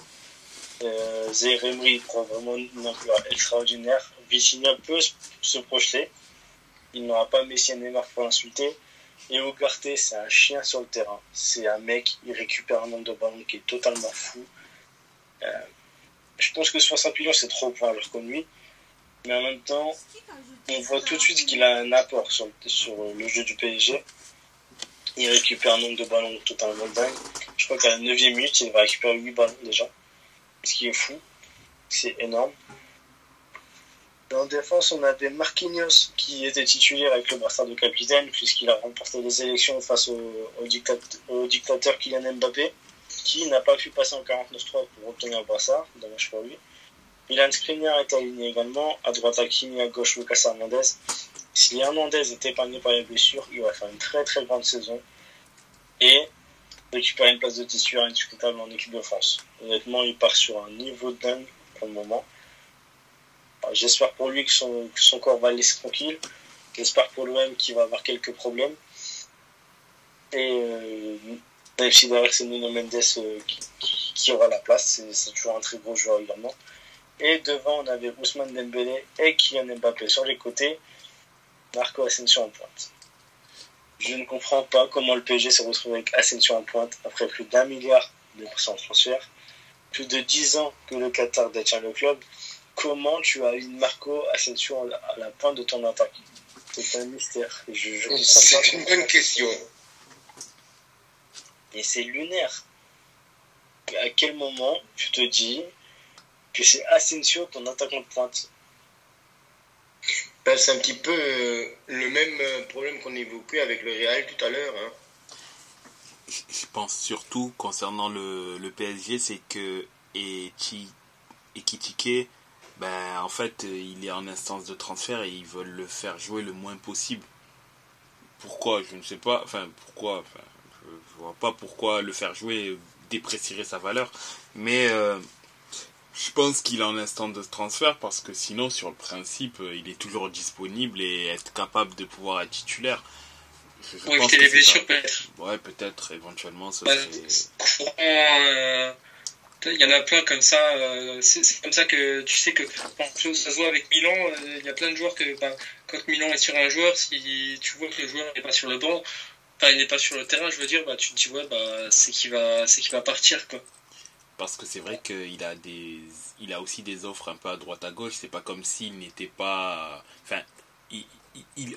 Speaker 4: Euh, Zahir Emery prend vraiment une ampleur extraordinaire. Vitinha peut se projeter. Il n'aura pas Messi et Neymar pour l'insulter. Et Ugarte, c'est un chien sur le terrain. C'est un mec, il récupère un nombre de ballons qui est totalement fou. Euh, je pense que 60 millions, c'est trop pour un joueur comme lui mais en même temps, on voit tout de suite qu'il a un apport sur, le jeu du PSG. Il récupère un nombre de ballons totalement dingue. Je crois qu'à la 9 minute, il va récupérer 8 ballons déjà. Ce qui est fou. C'est énorme. En défense, on avait Marquinhos qui était titulaire avec le brassard de capitaine puisqu'il a remporté les élections face au, dictateur Kylian Mbappé qui n'a pas pu passer en 49-3 pour obtenir le brassard. Dommage pour lui. Milan Skriniar est aligné également. À droite, Hakimi, à gauche, Lucas Hernandez. Si Hernandez est épargné par les blessures, il va faire une très très grande saison et récupérer une place de titulaire indiscutable en équipe de France. Honnêtement, il part sur un niveau dingue pour le moment. J'espère pour lui que son, corps va laisser tranquille. J'espère pour l'OM qu'il va avoir quelques problèmes. Et euh, même si derrière c'est Nuno Mendes euh, qui, qui, aura la place, c'est toujours un très gros joueur également. Et devant, on avait Ousmane Dembélé et Kylian Mbappé sur les côtés. Marco Asensio en pointe. Je ne comprends pas comment le PSG s'est retrouvé avec Asensio en pointe après plus d'un milliard de de transfert. Plus de dix ans que le Qatar détient le club. Comment tu as eu Marco Asensio à la pointe de ton attaque? C'est un mystère.
Speaker 2: C'est une bonne question.
Speaker 4: Et c'est lunaire. À quel moment tu te dis que c'est Asensio, ton attaquant de pointe.
Speaker 2: Ben, c'est un petit peu euh, le même euh, problème qu'on évoquait avec le Real tout à l'heure. Hein.
Speaker 1: Je pense surtout concernant le, PSG, c'est que Ekitike, ben, en fait, il est en instance de transfert et ils veulent le faire jouer le moins possible. Pourquoi Je ne sais pas. Enfin, pourquoi enfin, Je vois pas pourquoi le faire jouer déprécierait sa valeur. Mais euh, Je pense qu'il a un instant de transfert parce que sinon, sur le principe, euh, il est toujours disponible et être capable de pouvoir être titulaire.
Speaker 3: Je, ouais, les blessures peut-être.
Speaker 1: Ouais, peut-être, éventuellement.
Speaker 3: Bah, euh, il y en a plein comme ça. Euh, c'est comme ça que tu sais que ça se voit avec Milan. Il y a plein de joueurs que bah, quand Milan est sur un joueur, si tu vois que le joueur n'est pas sur le banc, enfin il n'est pas sur le terrain, je veux dire, bah, tu te dis ouais, bah, c'est qu'il va, c'est qu'il va partir quoi
Speaker 1: parce que c'est vrai qu'il a des il a aussi des offres un peu à droite à gauche. C'est pas comme s'il n'était pas enfin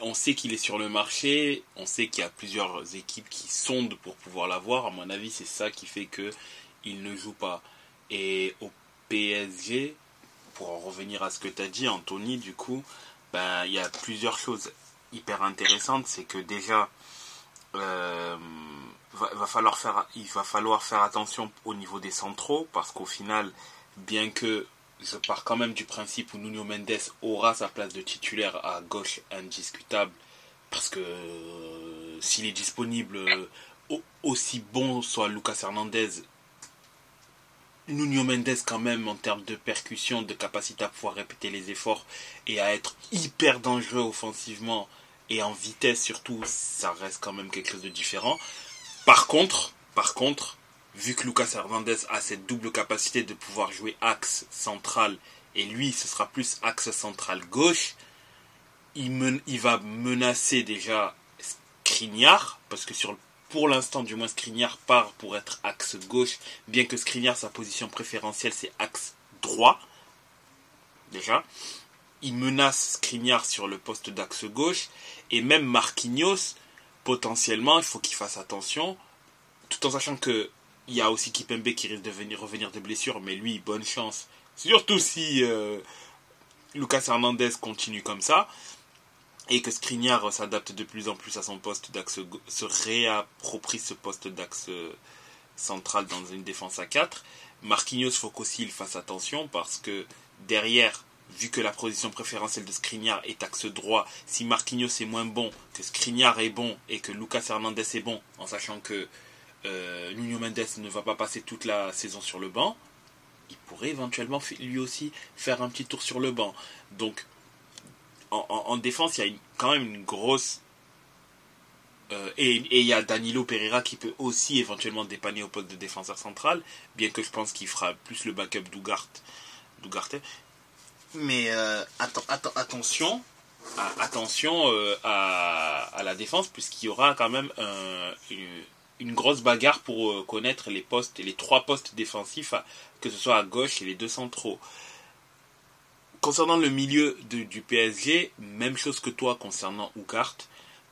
Speaker 1: on sait qu'il est sur le marché. On sait qu'il y a plusieurs équipes qui sondent pour pouvoir l'avoir. À mon avis c'est ça qui fait que il ne joue pas. Et au PSG pour en revenir à ce que tu as dit Anthony du coup ben il y a plusieurs choses hyper intéressantes. C'est que déjà euh, il va falloir faire attention au niveau des centraux parce qu'au final, bien que je pars quand même du principe où Nuno Mendes aura sa place de titulaire à gauche indiscutable parce que euh, s'il est disponible euh, aussi bon soit Lucas Hernandez Nuno Mendes quand même en termes de percussion, de capacité à pouvoir répéter les efforts et à être hyper dangereux offensivement et en vitesse surtout, ça reste quand même quelque chose de différent. Par contre, par contre, vu que Lucas Hernandez a cette double capacité de pouvoir jouer axe central et lui ce sera plus axe central gauche, il, va menacer déjà Skriniar parce que pour l'instant du moins Skriniar part pour être axe gauche bien que Skriniar sa position préférentielle c'est axe droit déjà. Il menace Skriniar sur le poste d'axe gauche et même Marquinhos potentiellement, il faut qu'il fasse attention, tout en sachant que il y a aussi Kipembe qui risque de venir revenir de blessure, mais lui, bonne chance. Surtout si euh, Lucas Hernandez continue comme ça et que Skriniar s'adapte de plus en plus à son poste d'axe, se réapproprie ce poste d'axe central dans une défense à 4. Marquinhos, faut qu'aussi il fasse attention parce que derrière, vu que la position préférentielle de Skriniar est axe droit, si Marquinhos est moins bon, que Skriniar est bon et que Lucas Hernandez est bon, en sachant que euh, Nuno Mendes ne va pas passer toute la saison sur le banc, il pourrait éventuellement lui aussi faire un petit tour sur le banc. Donc, en, défense, il y a quand même une grosse. Euh, et, il y a Danilo Pereira qui peut aussi éventuellement dépanner au poste de défenseur central, bien que je pense qu'il fera plus le backup d'Ugarte. Mais euh, attention, attention euh, à, la défense, puisqu'il y aura quand même une, grosse bagarre pour euh, connaître les postes, les trois postes défensifs, que ce soit à gauche et les deux centraux. Concernant le milieu du PSG, même chose que toi concernant Ougart.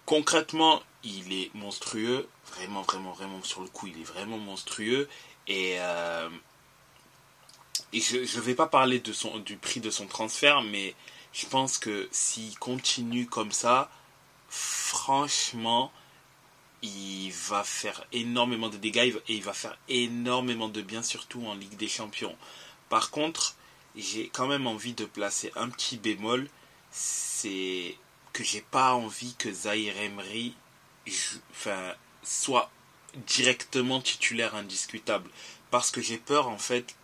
Speaker 1: Concrètement, il est monstrueux. Vraiment, vraiment, vraiment, sur le coup, il est vraiment monstrueux. Et et je ne vais pas parler de son, du prix de son transfert, mais je pense que s'il continue comme ça, franchement, il va faire énormément de dégâts et il va faire énormément de bien, surtout en Ligue des Champions. Par contre, j'ai quand même envie de placer un petit bémol, c'est que j'ai pas envie que Zahir Emery enfin, soit directement titulaire indiscutable. Parce que j'ai peur en fait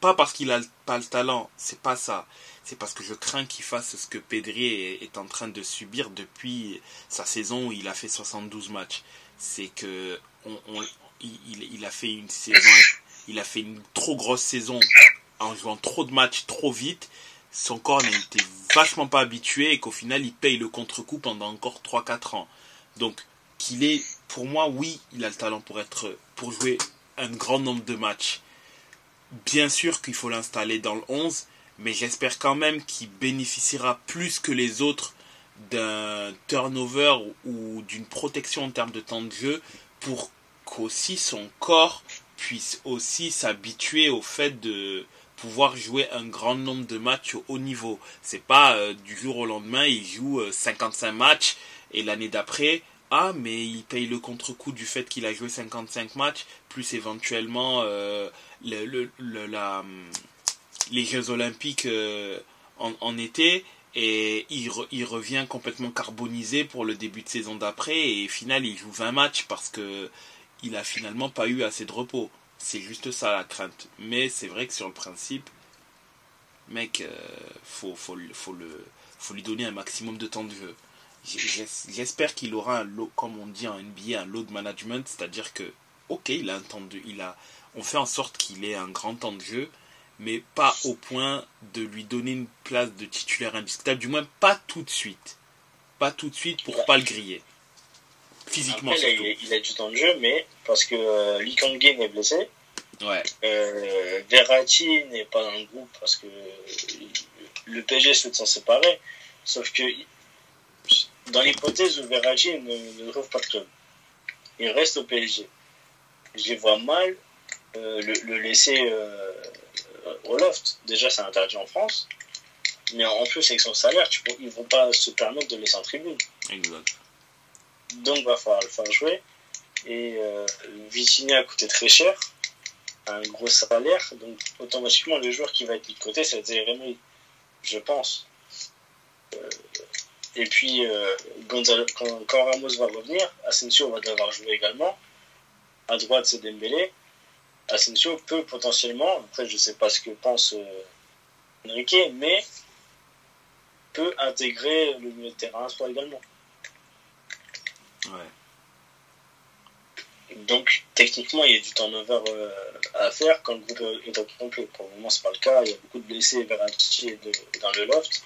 Speaker 1: pas parce qu'il a pas le talent, c'est pas ça. C'est parce que je crains qu'il fasse ce que Pedri est, en train de subir depuis sa saison où il a fait 72 matchs. C'est que il, a fait une saison, il a fait une trop grosse saison en jouant trop de matchs trop vite. Son corps n'était vachement pas habitué et qu'au final il paye le contre-coup pendant encore 3-4 ans. Donc qu'il est, pour moi, oui, il a le talent pour être, pour jouer un grand nombre de matchs Bien sûr qu'il faut l'installer dans le 11, mais j'espère quand même qu'il bénéficiera plus que les autres d'un turnover ou d'une protection en termes de temps de jeu pour qu'aussi son corps puisse aussi s'habituer au fait de pouvoir jouer un grand nombre de matchs au haut niveau. C'est pas euh, du jour au lendemain, il joue 55 euh, matchs et l'année d'après, ah, mais il paye le contre-coup du fait qu'il a joué 55 matchs, plus éventuellement euh, le, la, les Jeux Olympiques euh, en, été. Et il, il, revient complètement carbonisé pour le début de saison d'après. Et au final, il joue 20 matchs parce que il a finalement pas eu assez de repos. C'est juste ça la crainte. Mais c'est vrai que sur le principe, mec, euh, faut, faut, faut, le, faut lui donner un maximum de temps de jeu. J'espère qu'il aura un lot, comme on dit en NBA, un load management, c'est-à-dire que, ok, il a un temps de, il a, on fait en sorte qu'il ait un grand temps de jeu, mais pas au point de lui donner une place de titulaire indiscutable, du moins pas tout de suite. Pas tout de suite pour pas le griller.
Speaker 4: Physiquement surtout. Il, a, du temps de jeu, mais parce que euh, Lee est blessé. Ouais. Euh, Verratti n'est pas dans le groupe parce que le PSG souhaite s'en séparer. Sauf que dans l'hypothèse où Verratti ne, ne trouve pas de club, il reste au PSG. Je les vois mal euh, le, laisser euh, au loft. Déjà, c'est interdit en France. Mais en plus, avec son salaire, tu, ils ne vont pas se permettre de laisser en tribune. Exact. Donc, il va falloir le faire jouer. Et euh, a coûté très cher, un gros salaire. Donc, automatiquement, le joueur qui va être de côté, c'est Jérémy, je pense. Euh, et puis, Gonzalo, quand, quand, Ramos va revenir, Asensio va devoir jouer également. À droite, c'est Dembélé. Asensio peut potentiellement, après je ne sais pas ce que pense euh, Enrique, mais peut intégrer le milieu de terrain soit également. Ouais. Donc techniquement il y a du turnover euh, à faire quand le groupe est au complet. Pour le moment c'est pas le cas, il y a beaucoup de blessés Verratti dans le loft.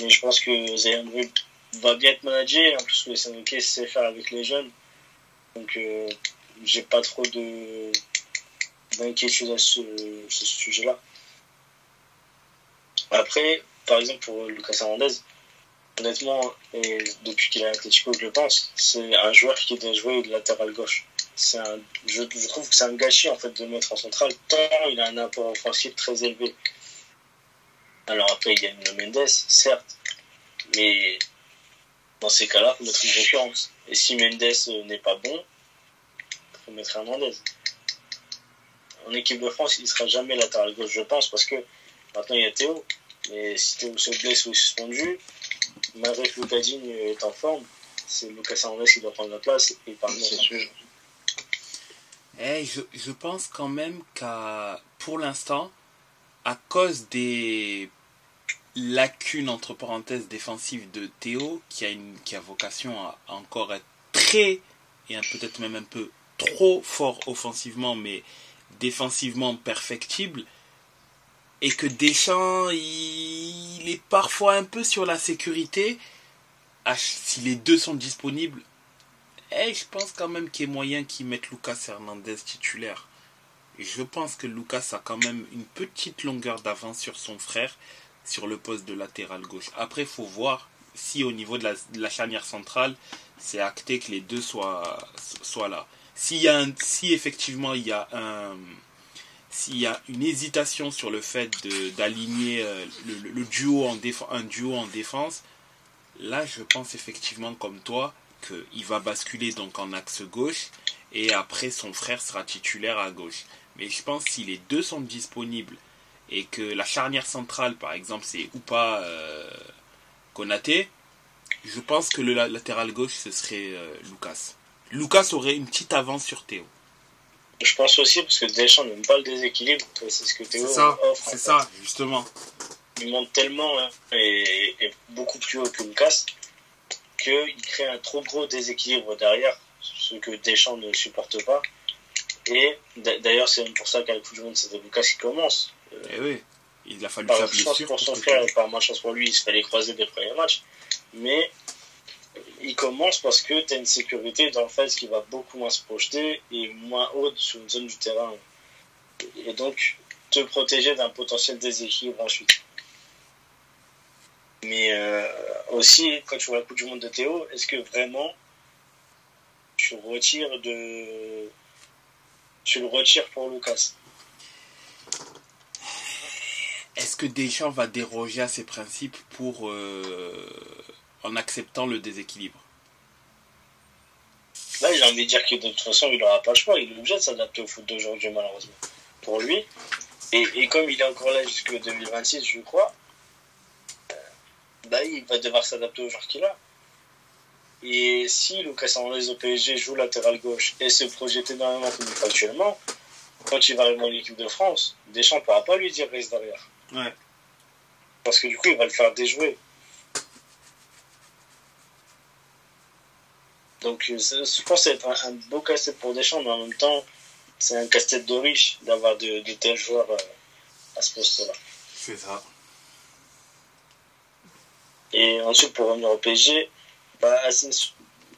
Speaker 4: Mais je pense que Zayn va bien être managé, en plus que Enrique sait faire avec les jeunes. Donc euh, j'ai pas trop de d'inquiétude à ce, sujet-là. Après, par exemple, pour Lucas Hernandez, honnêtement, et depuis qu'il est à Atletico, je le pense, c'est un joueur qui doit jouer de latéral gauche. Je, trouve que c'est un gâchis en fait de mettre en centrale, tant il a un apport offensif très élevé. Alors après, il y a Mendes, certes, mais dans ces cas-là, il faut mettre une concurrence. Et si Mendes n'est pas bon, il faut mettre Hernandez en équipe de France, il ne sera jamais latéral gauche, je pense, parce que maintenant il y a Théo. Mais si Théo se blesse ou est suspendu, malgré que Lucas Digne est en forme, c'est Lucas Hernandez qui doit prendre la place et parmi c'est sûr.
Speaker 1: Eh, je, je pense quand même qu'à pour l'instant, à cause des lacunes entre parenthèses défensives de Théo, qui a, une, qui a vocation à encore être très et peut-être même un peu trop fort offensivement, mais défensivement perfectible et que Deschamps il, est parfois un peu sur la sécurité. Ah, si les deux sont disponibles et eh, je pense quand même qu'il a moyen qu'ils mettent Lucas Hernandez titulaire. Je pense que Lucas a quand même une petite longueur d'avance sur son frère sur le poste de latéral gauche. Après faut voir si au niveau de la, de la charnière centrale c'est acté que les deux soient, soient là y a si effectivement il y a un s'il y a une hésitation sur le fait d'aligner euh, le, duo en un duo en défense, là je pense effectivement comme toi qu'il va basculer donc en axe gauche et après son frère sera titulaire à gauche. Mais je pense si les deux sont disponibles et que la charnière centrale par exemple c'est ou pas euh, Konaté, je pense que le latéral gauche ce serait euh, Lucas. Lucas aurait une petite avance sur Théo.
Speaker 4: Je pense aussi parce que Deschamps n'aime pas le déséquilibre. C'est ce que Théo
Speaker 1: offre. C'est ça, justement.
Speaker 4: Il monte tellement hein, et, beaucoup plus haut que Lucas qu'il crée un trop gros déséquilibre derrière, ce que Deschamps ne supporte pas. Et d'ailleurs, c'est pour ça qu'à la Coupe du Monde, c'était Lucas qui commence.
Speaker 1: Eh oui, il a fallu
Speaker 4: faire chance pour son frère et par malchance pour lui, il se fallait croiser des premiers matchs. Mais il commence parce que tu as une sécurité dans le fait qui va beaucoup moins se projeter et moins haute sur une zone du terrain. Et donc, te protéger d'un potentiel déséquilibre ensuite. Mais euh, aussi, quand tu vois la Coupe du Monde de Théo, est-ce que vraiment tu retires de. Tu le retires pour Lucas?
Speaker 1: Est-ce que Deschamps va déroger à ses principes pour. Euh, en acceptant le déséquilibre.
Speaker 4: Là, j'ai envie de dire que de toute façon, il n'aura pas le choix. Il est obligé de s'adapter au foot d'aujourd'hui, malheureusement. Pour lui. Et, comme il est encore là jusqu'en 2026, je crois, euh, bah, il va devoir s'adapter au joueur qu'il a. Et si Lucas Hernandez au PSG joue latéral gauche et se projette énormément comme il fait actuellement, quand il va arriver en équipe de France, Deschamps ne pourra pas lui dire reste derrière.
Speaker 1: Ouais.
Speaker 4: Parce que du coup, il va le faire déjouer. Donc, euh, je pense que être un, beau casse-tête pour Deschamps, mais en même temps, c'est un casse-tête de riche d'avoir de, tels joueurs euh, à ce poste-là.
Speaker 1: C'est ça.
Speaker 4: Et ensuite, pour revenir au PSG, bah,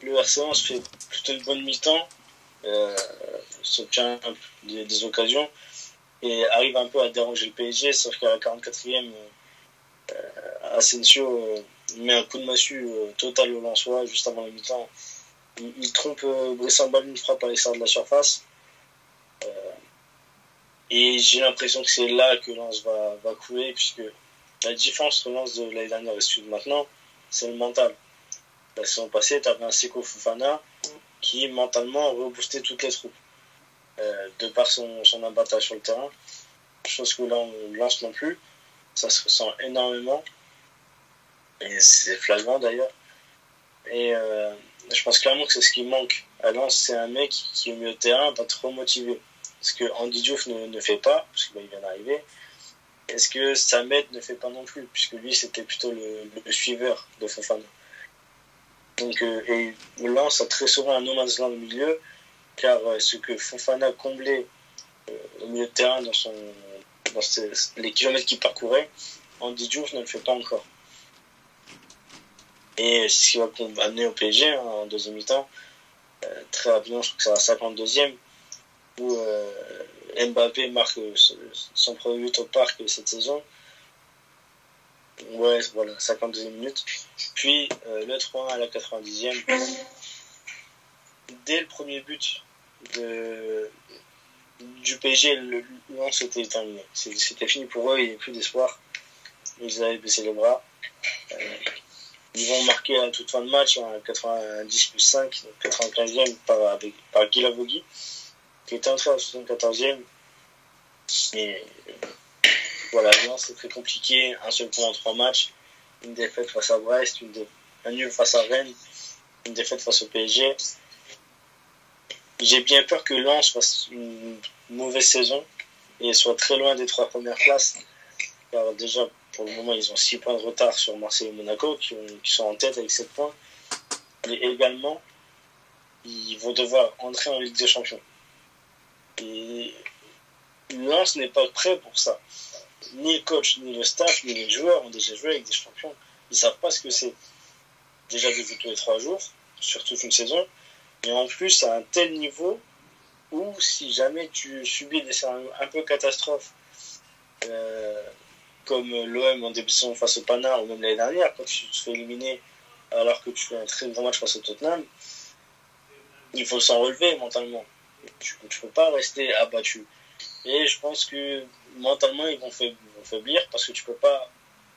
Speaker 4: le RC11 fait plutôt une bonne mi-temps, euh, s'obtient des, occasions et arrive un peu à déranger le PSG, sauf qu'à la 44e, euh, Asensio euh, met un coup de massue total au Lensois juste avant la mi-temps. Il, trompe Brisson Ball une frappe à l'extérieur de la surface. et j'ai l'impression que c'est là que Lens va, va couler, puisque la différence entre Lens de l'année dernière et celui de maintenant, c'est le mental. La saison passée, tu avais un Seko Fufana qui mentalement reboostait toutes les troupes. de par son, son abattage sur le terrain, chose que là on lance non plus ça se ressent énormément. Et c'est flagrant d'ailleurs. Et euh, je pense clairement que c'est ce qui manque à Lens, c'est un mec qui au milieu de terrain va trop motiver. Ce que Andy ne, ne fait pas, parce qu'il vient d'arriver. Est-ce que Samet ne fait pas non plus, puisque lui c'était plutôt le, suiveur de Fofana. Donc, euh, et Lens a très souvent un no man's land au milieu, car euh, ce que Fofana comblait au milieu de terrain dans son les kilomètres qu'il parcourait, Andy Diouf ne le fait pas encore. Et ce qui va amener au PSG hein, en deuxième mi-temps, euh, très rapidement, je crois que c'est la 52e, où euh, Mbappé marque son premier but au parc cette saison. Ouais, voilà, 52e minute. Puis euh, le 3-1 à la 90e. Dès le premier but de, du PSG, le, non, c'était terminé. C'était fini pour eux, il n'y avait plus d'espoir. Ils avaient baissé les bras. Euh, ils vont marquer à toute fin de match, en 90 plus 5, 95e par, avec, par qui était entré à 74e. Mais voilà, c'est très compliqué. Un seul point en trois matchs. Une défaite face à Brest, un nul face à Rennes, une défaite face au PSG. J'ai bien peur que Lens fasse une mauvaise saison et soit très loin des trois premières places. Déjà, pour le moment, ils ont 6 points de retard sur Marseille et Monaco, qui, sont en tête avec 7 points. Mais également, ils vont devoir entrer en Ligue des Champions. Et Lens n'est pas prêt pour ça. Ni le coach, ni le staff, ni les joueurs ont déjà joué avec des champions. Ils savent pas ce que c'est. Déjà de jouer tous les 3 jours, sur toute une saison. Et en plus, à un tel niveau où si jamais tu subis des scénarios un peu catastrophes, euh, comme l'OM en début de saison face au Pana ou même l'année dernière, quand tu te fais éliminer alors que tu fais un très grand match face au Tottenham, il faut s'en relever mentalement. Tu ne peux pas rester abattu. Et je pense que mentalement, ils vont, faiblir parce que tu peux pas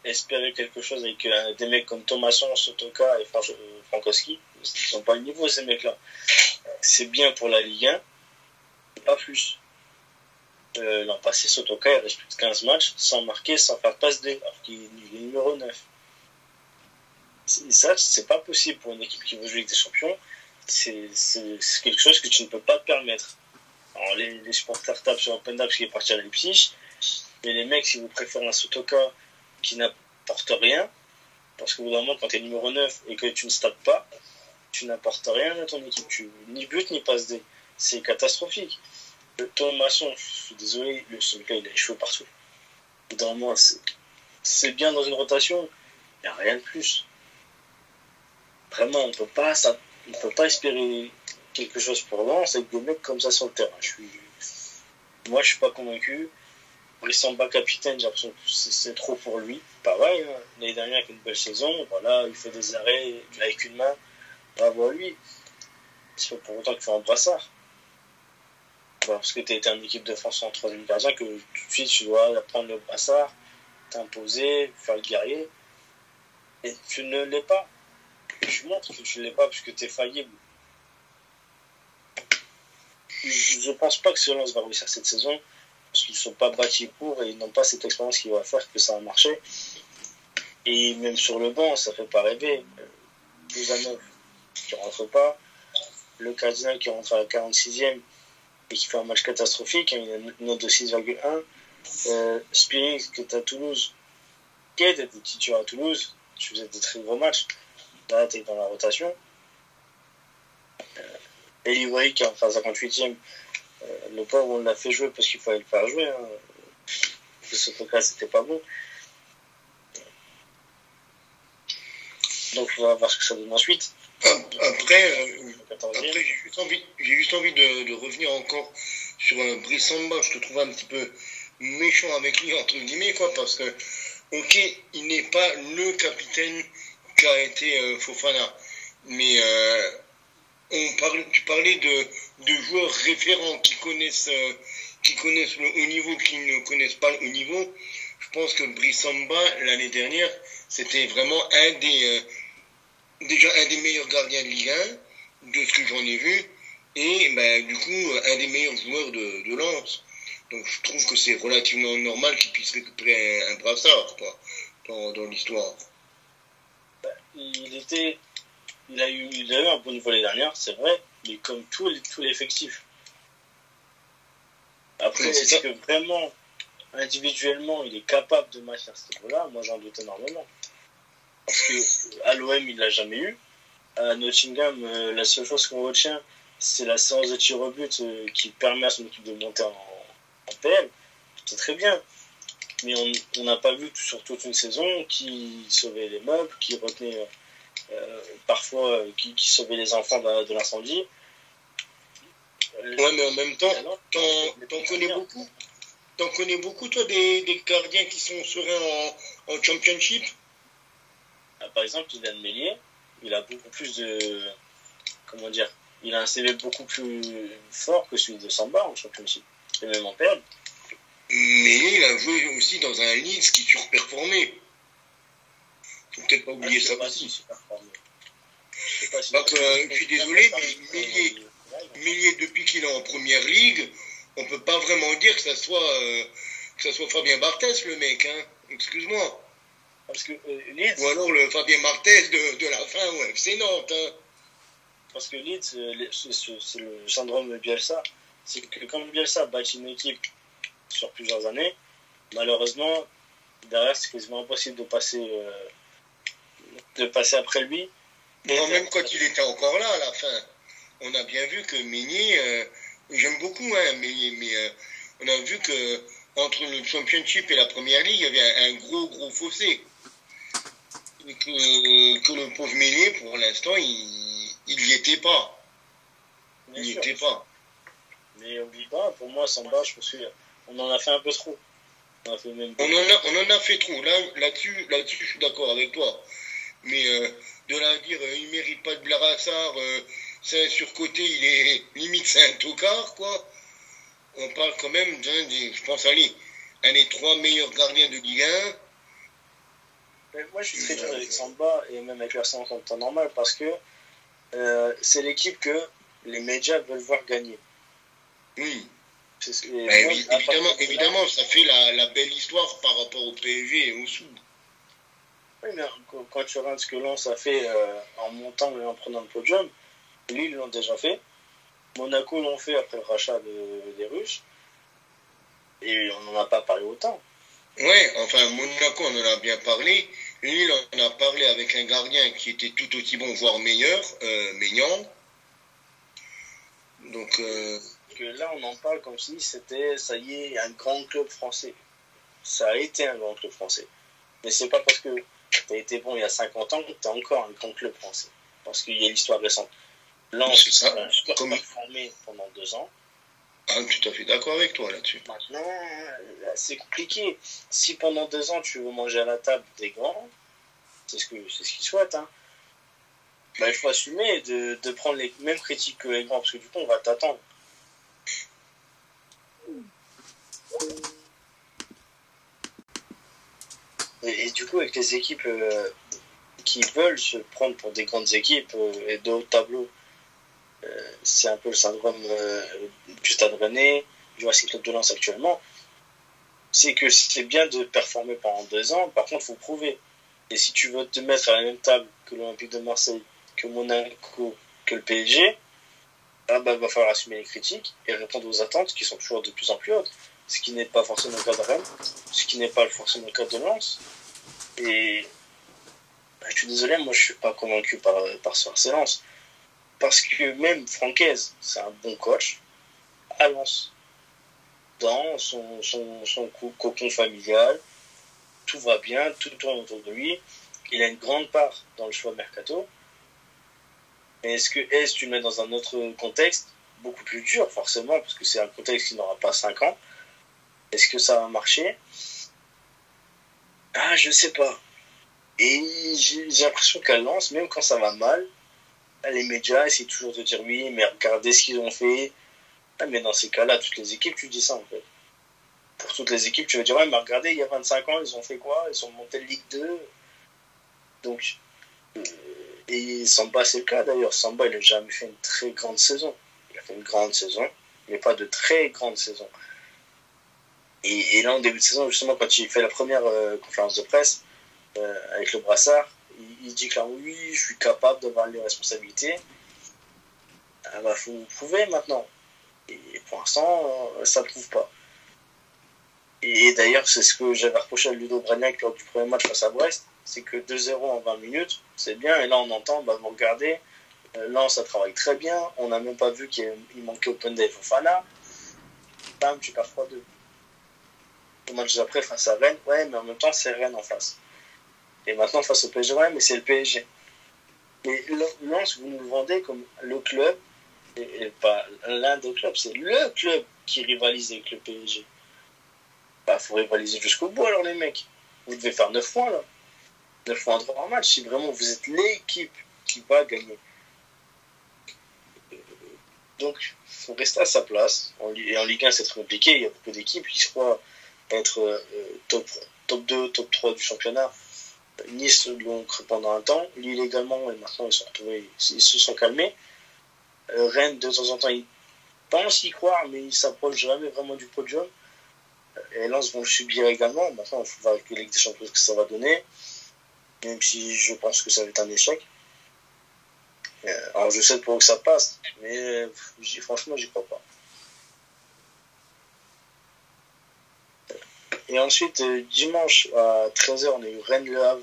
Speaker 4: espérer quelque chose avec euh, des mecs comme Thomasson, Sotoka et Frankowski. Ils sont pas le niveau, ces mecs-là. C'est bien pour la Ligue 1, pas plus. Euh, L'an passé, Sotoka, il reste plus de 15 matchs sans marquer, sans faire passe D, alors qu'il est numéro 9. Ça, c'est pas possible pour une équipe qui veut jouer avec des champions. C'est quelque chose que tu ne peux pas te permettre. Alors, les, les supporters tapent sur Open parce qu'il est parti à Leipzig. Mais les mecs, si vous préférez un Sotoka qui n'apporte rien, parce que moment, quand tu es numéro 9 et que tu ne stats pas, tu n'apportes rien à ton équipe. Tu, ni but, ni passe D. C'est catastrophique. Le Thomasson, je suis désolé, le gars, il a les cheveux partout. Moment, c'est bien dans une rotation, il n'y a rien de plus. Vraiment, on ne peut pas, peut pas espérer quelque chose pour Lens avec des mecs comme ça sur le terrain. Moi, je suis pas convaincu. Brissamba capitaine, j'ai l'impression que c'est trop pour lui. Pareil, hein. l'année dernière avec une belle saison, voilà, il fait des arrêts avec une main. Bravo à lui. C'est pas pour autant qu'il fait un brassard. Parce que tu été en équipe de France en troisième gardien que tout de suite tu dois prendre le brassard, t'imposer, faire le guerrier. Et tu ne l'es pas. Tu montres que tu ne l'es pas puisque tu es faillible. Je ne pense pas que Lens va réussir cette saison parce qu'ils ne sont pas bâtis pour et ils n'ont pas cette expérience qui va faire que ça va marcher. Et même sur le banc, ça fait pas rêver. Plus neuf qui rentre pas. Le cardinal qui rentre à la 46e, et qui fait un match catastrophique, hein, une note de 6,1. Euh, Spirit, qui est à Toulouse, qui était titulaire à Toulouse, tu faisais des très gros matchs. Là, tu es dans la rotation. Euh, Eli Way, qui est en phase 58e, euh, le pauvre, on l'a fait jouer parce qu'il fallait le faire jouer. Hein. Ce truc-là, c'était pas bon. Donc, on va voir ce que ça donne ensuite.
Speaker 2: Après, après j'ai juste envie, de, revenir encore sur Brissamba. Je te trouve un petit peu méchant avec lui, entre guillemets, quoi, parce que, ok, il n'est pas le capitaine qu'a été euh, Fofana, mais euh, on parle, tu parlais de, de joueurs référents qui connaissent, euh, qui connaissent le haut niveau, qui ne connaissent pas le haut niveau. Je pense que Brissamba, l'année dernière, c'était vraiment un des, euh, déjà un des meilleurs gardiens de Ligue 1, de ce que j'en ai vu, et ben, du coup, un des meilleurs joueurs de, de Lens. Donc je trouve que c'est relativement normal qu'il puisse récupérer un, un brassard quoi, dans, dans l'histoire.
Speaker 4: Il était, il a eu, il a eu un bon niveau l'année dernière, c'est vrai, mais comme tout, tout l'effectif. Après, est-ce que vraiment, individuellement, il est capable de à ce niveau-là? Moi, j'en doute énormément. Parce que à l'OM, il l'a jamais eu. À Nottingham, euh, la seule chose qu'on retient, c'est la séance de tir au but euh, qui permet à son équipe de monter en, en PL. C'est très bien. Mais on n'a pas vu sur toute une saison qui sauvait les meubles, qui retenait euh, parfois, qui, qui, sauvait les enfants de, de l'incendie.
Speaker 2: Ouais, mais en même temps, t'en connais beaucoup? T'en connais beaucoup, toi, des, des, gardiens qui sont sereins en, en championship?
Speaker 4: Ah, Par exemple, Kylian Mélier, il a beaucoup plus de. Comment dire Il a un CV beaucoup plus fort que celui de Samba en championship, et même en PL.
Speaker 2: Mais il a joué aussi dans un Leeds qui surperformait. Faut peut-être pas oublier ah, ça aussi. Donc, euh, je suis désolé, mais Mélier depuis qu'il est en première ligue, on peut pas vraiment dire que ça soit, euh, que ça soit Fabien Barthez, le mec, hein. Excuse-moi.
Speaker 4: Parce que euh, Leeds...
Speaker 2: Ou alors le Fabien Barthez de, de la fin au FC Nantes, hein.
Speaker 4: Parce que Leeds, c'est le syndrome de Bielsa. C'est que quand Bielsa bâtit une équipe sur plusieurs années. Malheureusement, derrière, c'est quasiment impossible de passer, euh, de passer après lui.
Speaker 2: Bon, même quand il était encore là à la fin, on a bien vu que euh, j'aime beaucoup hein, mais euh, on a vu que entre le Championship et la Première Ligue, il y avait un, un gros, gros fossé. Que, que le pauvre Meunier, pour l'instant, il n'y était pas. Il n'y était pas.
Speaker 4: Mais oublie pas, pour moi, Samba, je pense on en a fait un peu trop.
Speaker 2: On, fait même on, en, a, on en a fait trop. Là, là-dessus, là-dessus, je suis d'accord avec toi. Mais euh, de là à dire, euh, il mérite pas de Blarassar, euh, c'est un surcoté, il est limite c'est un tocard, quoi. On parle quand même d'un des, je pense, allez, un des trois meilleurs gardiens de Ligue 1.
Speaker 4: Mais moi, je suis très dur avec Samba et même avec l'Arsenal en temps normal parce que euh, c'est l'équipe que les médias veulent voir gagner.
Speaker 2: Oui. Bah, évidemment, évidemment, ça fait la, la, belle histoire par rapport au PSG et au Sud.
Speaker 4: Oui, mais quand tu regardes ce que Lens a fait euh, en montant et en prenant le podium, Lille l'ont déjà fait. Monaco l'ont fait après le rachat de, des Russes. Et on n'en a pas parlé autant.
Speaker 2: Ouais, enfin, Monaco, on en a bien parlé. Lille, on en a parlé avec un gardien qui était tout aussi bon, voire meilleur, euh, Maignan. Donc. Euh,
Speaker 4: que là, on en parle comme si c'était, ça y est, un grand club français. Ça a été un grand club français. Mais c'est pas parce que tu as été bon il y a 50 ans que tu es encore un grand club français. Parce qu'il y a l'histoire récente. Lens a super Comme... formé pendant deux ans.
Speaker 2: Ah, tout à fait d'accord avec toi là-dessus.
Speaker 4: Maintenant, c'est compliqué. Si pendant deux ans tu veux manger à la table des grands, c'est ce que c'est ce qu'ils souhaitent. Hein. Bah, il faut assumer de, de prendre les mêmes critiques que les grands, parce que du coup, on va t'attendre. Et, du coup, avec les équipes euh, qui veulent se prendre pour des grandes équipes euh, et de haut tableau, euh, c'est un peu le syndrome du Stade Rennais, du Racing Club de Lens actuellement. C'est que c'est bien de performer pendant deux ans, par contre, il faut prouver. Et si tu veux te mettre à la même table que l'Olympique de Marseille, que Monaco, que le PSG, ah bah, il va falloir assumer les critiques et répondre aux attentes qui sont toujours de plus en plus hautes. Ce qui n'est pas forcément le cas de Rennes, ce qui n'est pas forcément le cas de Lens. Et bah, je suis désolé, moi je suis pas convaincu par, par ce Lens. Parce que même Francaise, c'est un bon coach à Lens. Dans son, son, son cocon familial, tout va bien, tout tourne autour de lui. Il a une grande part dans le choix mercato. Mais est-ce que est-ce tu le mets dans un autre contexte, beaucoup plus dur forcément, parce que c'est un contexte qui n'aura pas 5 ans, est-ce que ça va marcher? Ah, je sais pas. Et j'ai l'impression qu'elle lance, même quand ça va mal, les médias essaient toujours de dire oui, mais regardez ce qu'ils ont fait. Ah, mais dans ces cas-là, toutes les équipes, tu dis ça en fait pour toutes les équipes, tu vas dire, ouais, mais regardez, il y a 25 ans, ils ont fait quoi? Ils sont montés de Ligue 2. Donc, euh, et Samba, c'est le cas d'ailleurs. Samba, il n'a jamais fait une très grande saison. Il a fait une grande saison, mais pas de très grande saison. Et, là, en début de saison, justement, quand il fait la première euh, conférence de presse euh, avec le brassard, il, dit clairement oui, je suis capable d'avoir les responsabilités. Ah bah, faut prouver maintenant. Et pour l'instant, ça ne prouve pas. Et d'ailleurs, c'est ce que j'avais reproché à Ludo Branek lors du premier match face à Brest, c'est que 2-0 en 20 minutes, c'est bien, et là on entend, bah, vous regardez, euh, là ça travaille très bien, on n'a même pas vu qu'il manquait Open Day Fofana, bam, tu perds 3-2. Le match d'après face à Rennes, ouais, mais en même temps c'est Rennes en face. Et maintenant face au PSG, mais c'est le PSG. Et Lens, vous nous vendez comme le club, et pas l'un des clubs, c'est le club qui rivalise avec le PSG bah, faut rivaliser jusqu'au bout alors les mecs. Vous devez faire 9 points là. 9 points en 3 matchs si vraiment vous êtes l'équipe qui va gagner. Donc, faut rester à sa place. Et en Ligue 1, c'est très compliqué. Il y a beaucoup d'équipes qui se croient être euh, top, top 2, top 3 du championnat. Nice l'ont cru pendant un temps. Lille également, et maintenant ils, sont retrouvés, ils se sont calmés. Euh, Rennes, de temps en temps, ils pensent y croire, mais ils s'approchent jamais vraiment du podium et Lens vont le subir également. Maintenant, il faut voir avec les Ligue des Champions ce que ça va donner. Même si je pense que ça va être un échec. Euh, alors, je sais pour que ça passe, mais franchement, j'y crois pas. Et ensuite, euh, dimanche à 13h, on a eu Rennes-Le Havre.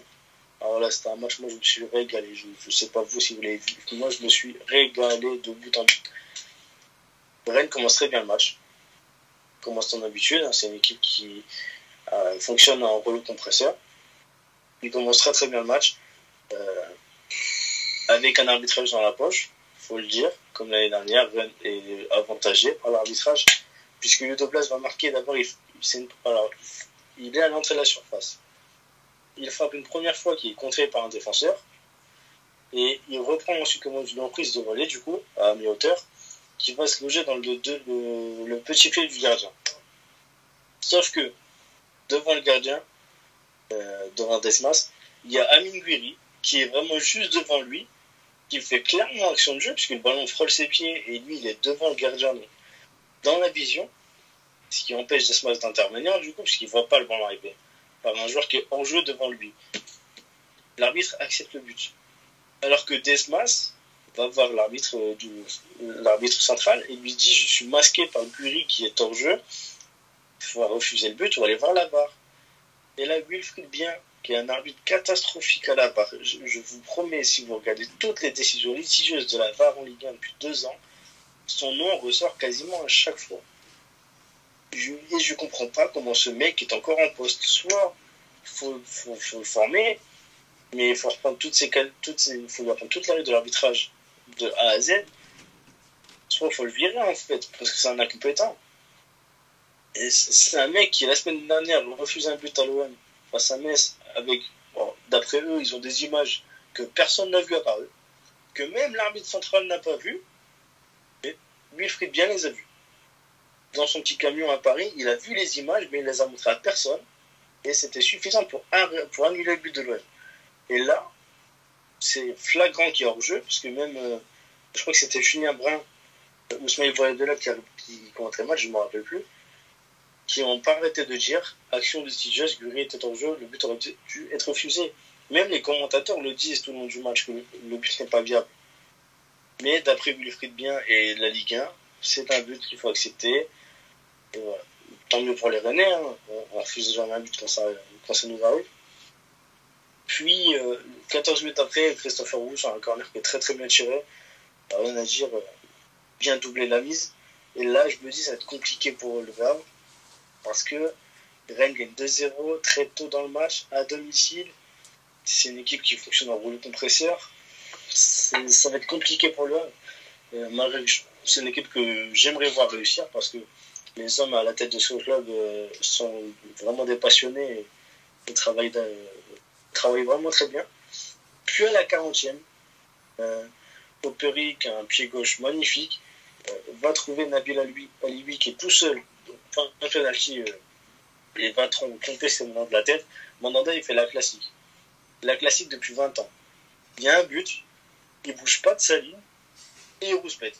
Speaker 4: Alors là, c'était un match, moi je me suis régalé. Je ne sais pas vous si vous l'avez vu. Moi, je me suis régalé de but en but. Rennes commence très bien le match comme à son habitude. Hein, c'est une équipe qui euh, fonctionne en rouleau compresseur. Il commence très très bien le match. Euh, avec un arbitrage dans la poche, faut le dire, comme l'année dernière, est avantagé par l'arbitrage, puisque Ludoplas va marquer d'abord, il, est à l'entrée de la surface. Il frappe une première fois qui est contré par un défenseur, et il reprend ensuite comme une emprise de volée, du coup, à mi-hauteur, qui va se loger dans le, le, petit pied du gardien. Sauf que devant le gardien, euh, devant Desmas, il y a Amin Guiri qui est vraiment juste devant lui, qui fait clairement action de jeu, puisque le ballon frôle ses pieds et lui il est devant le gardien dans la vision, ce qui empêche Desmas d'intervenir du coup, puisqu'il ne voit pas le ballon arriver par un joueur qui est en jeu devant lui. L'arbitre accepte le but. Alors que Desmas, va voir l'arbitre euh, l'arbitre central et lui dit je suis masqué par Guri qui est hors jeu il va refuser le but va aller voir la barre et là Wilfried Bien qui est un arbitre catastrophique à la barre je, vous promets si vous regardez toutes les décisions litigieuses de la VAR en Ligue 1 depuis deux ans son nom ressort quasiment à chaque fois. Je, et je comprends pas comment ce mec est encore en poste. Soit il faut, le former mais il faut reprendre toutes ces, toutes faut apprendre toute la règle de l'arbitrage de A à Z, soit il faut le virer en fait, parce que c'est un incompétent. Et c'est un mec qui la semaine dernière refuse un but à l'OM face à Metz avec, d'après eux, ils ont des images que personne n'a vues à part eux, que même l'arbitre central n'a pas vu, et Wilfried bien les a vues. Dans son petit camion à Paris, il a vu les images, mais il les a montrées à personne, et c'était suffisant pour, annuler le but de l'OM. Et là, c'est flagrant qu'il a hors-jeu, parce que même, euh, je crois que c'était Julien Brun, Ousmane Voyadela qui, qui commentait le match, je ne me rappelle plus, qui n'ont pas arrêté de dire action litigieuse, Guri était en jeu, le but aurait dû être refusé. Même les commentateurs le disent tout le long du match que le but n'est pas viable. Mais d'après Wilfried Bien et la Ligue 1, c'est un but qu'il faut accepter. Tant mieux pour les Rennais, hein. on, refuse jamais un but quand ça, quand ça nous arrive. Puis, 14 euh, minutes après, Christopher Rouge a un corner qui est très très bien tiré. Rien à dire, euh, bien doubler la mise. Et là, je me dis, ça va être compliqué pour le. Parce que Rennes gagne 2-0 très tôt dans le match, à domicile. C'est une équipe qui fonctionne en rouleau compresseur. Ça va être compliqué pour le Havre. Euh, c'est une équipe que j'aimerais voir réussir parce que les hommes à la tête de ce club sont vraiment des passionnés et travaillent travaille vraiment très bien. Puis à la 40e, euh, Operi, qui a un pied gauche magnifique, euh, va trouver Nabil Alibi qui est tout seul, enfin un penalty, euh, et va tromper ses moments de la tête. Mandanda, il fait la classique. La classique depuis 20 ans. Il y a un but, il bouge pas de sa ligne, et il rouspète.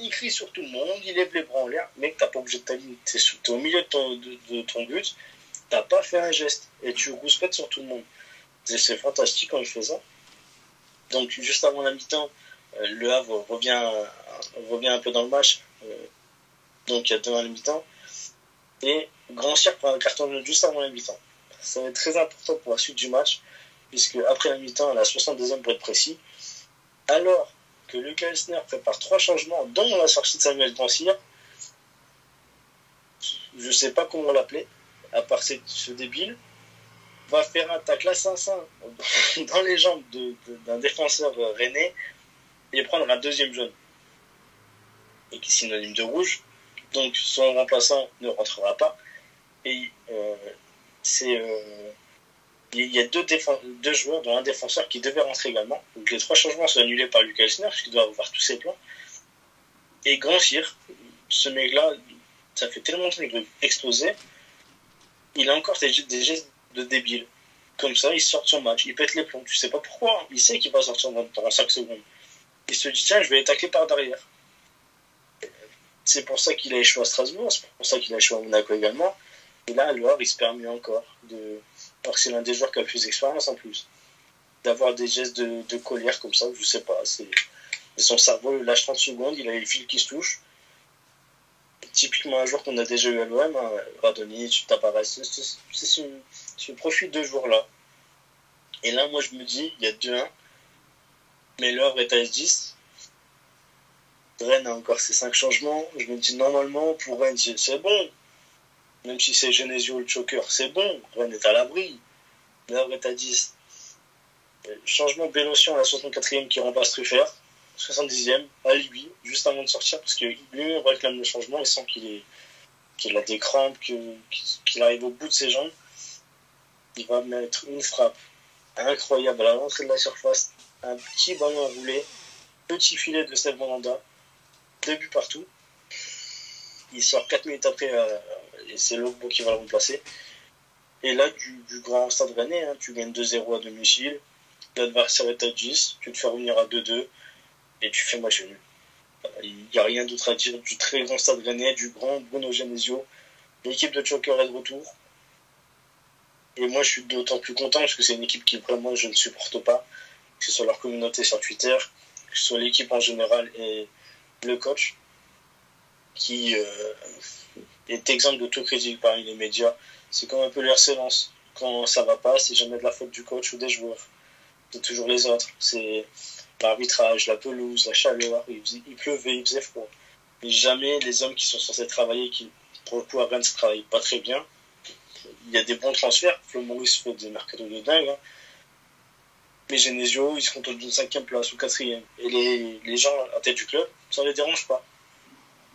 Speaker 4: Il crie sur tout le monde, il lève les bras en l'air. Mec, t'as pas bougé de ta ligne, t'es au milieu de ton but, t'as pas fait un geste et tu rouspètes sur tout le monde. C'est fantastique quand il fait ça. Donc juste avant la mi-temps, euh, le Havre revient, revient un peu dans le match. Euh, donc il y a deux la mi-temps. Et Grand Cirque prend un carton juste avant la mi-temps. Ça va être très important pour la suite du match, puisque après la mi-temps, à la 62e pour être précis, alors que Lucas Elsner prépare trois changements, dont la sortie de Samuel Grand-Cyr, je ne sais pas comment l'appeler, à part ce débile, va faire un tacle assassin *laughs* dans les jambes d'un défenseur rennais et prendre un deuxième jaune. Et qui est synonyme de rouge. Donc son remplaçant ne rentrera pas. Et euh, c'est. Euh, il y a deux, deux joueurs, dont un défenseur qui devait rentrer également. Donc les trois changements sont annulés par Lucas Elsner, qui doit avoir tous ses plans. Et Grand ce mec-là, ça fait tellement de qu'il veut exploser il a encore des, gestes de débile. Comme ça, il sort son match, il pète les plombs. Tu sais pas pourquoi. Il sait qu'il va sortir dans 5 secondes. Il se dit, tiens, je vais attaquer par derrière. C'est pour ça qu'il a échoué à Strasbourg, c'est pour ça qu'il a échoué à Monaco également. Et là, alors, il se permet encore de. Alors que c'est l'un des joueurs qui a le plus d'expérience en plus. D'avoir des gestes de, colère comme ça, je sais pas. C'est son cerveau lâche 30 secondes, il a les fils qui se touchent typiquement un joueur qu'on a déjà eu à l'OM, hein, Radonjic, Tavares, c'est de ce joueur-là. Et là, moi, je me dis, il y a 2-1, mais l'heure est à S10. Rennes a encore ses 5 changements. Je me dis, normalement, pour Rennes, c'est bon. Même si c'est Genesio le choker, c'est bon. Rennes est à l'abri. L'heure est à 10. Changement Bélocian à la 64e qui remplace Truffert. 70e, à lui, juste avant de sortir, parce que lui réclame le changement, il sent qu'il est qu'il a des crampes, qu'il arrive au bout de ses jambes. Il va mettre une frappe incroyable à l'entrée de la surface, un petit ballon enroulé, petit filet de Steve Mandanda, deux buts partout. Il sort 4 minutes après, euh, et c'est Logbo qui va le remplacer. Et là, du, grand stade rennais, hein, tu gagnes 2-0 à domicile, l'adversaire est à 10, tu te fais revenir à 2-2 et tu fais match nul. Il n'y a rien d'autre à dire du très grand stade rennais, du grand Bruno Genesio. L'équipe de Choker est de retour. Et moi, je suis d'autant plus content parce que c'est une équipe qui vraiment je ne supporte pas, que ce soit leur communauté sur Twitter, que ce soit l'équipe en général et le coach, qui euh, est exemple de tout critique parmi les médias. C'est comme un peu leur silence. Quand ça va pas, c'est jamais de la faute du coach ou des joueurs. C'est toujours les autres. C'est l'arbitrage, la pelouse, la chaleur, il, pleuvait, il faisait froid. Mais jamais les hommes qui sont censés travailler, qui pour le coup à ne travaillent pas très bien. Il y a des bons transferts, Flo fait des mercato de dingue. Hein. Mais Genesio, ils se contentent d'une cinquième place ou quatrième. Et les, les gens à tête du club, ça ne les dérange pas.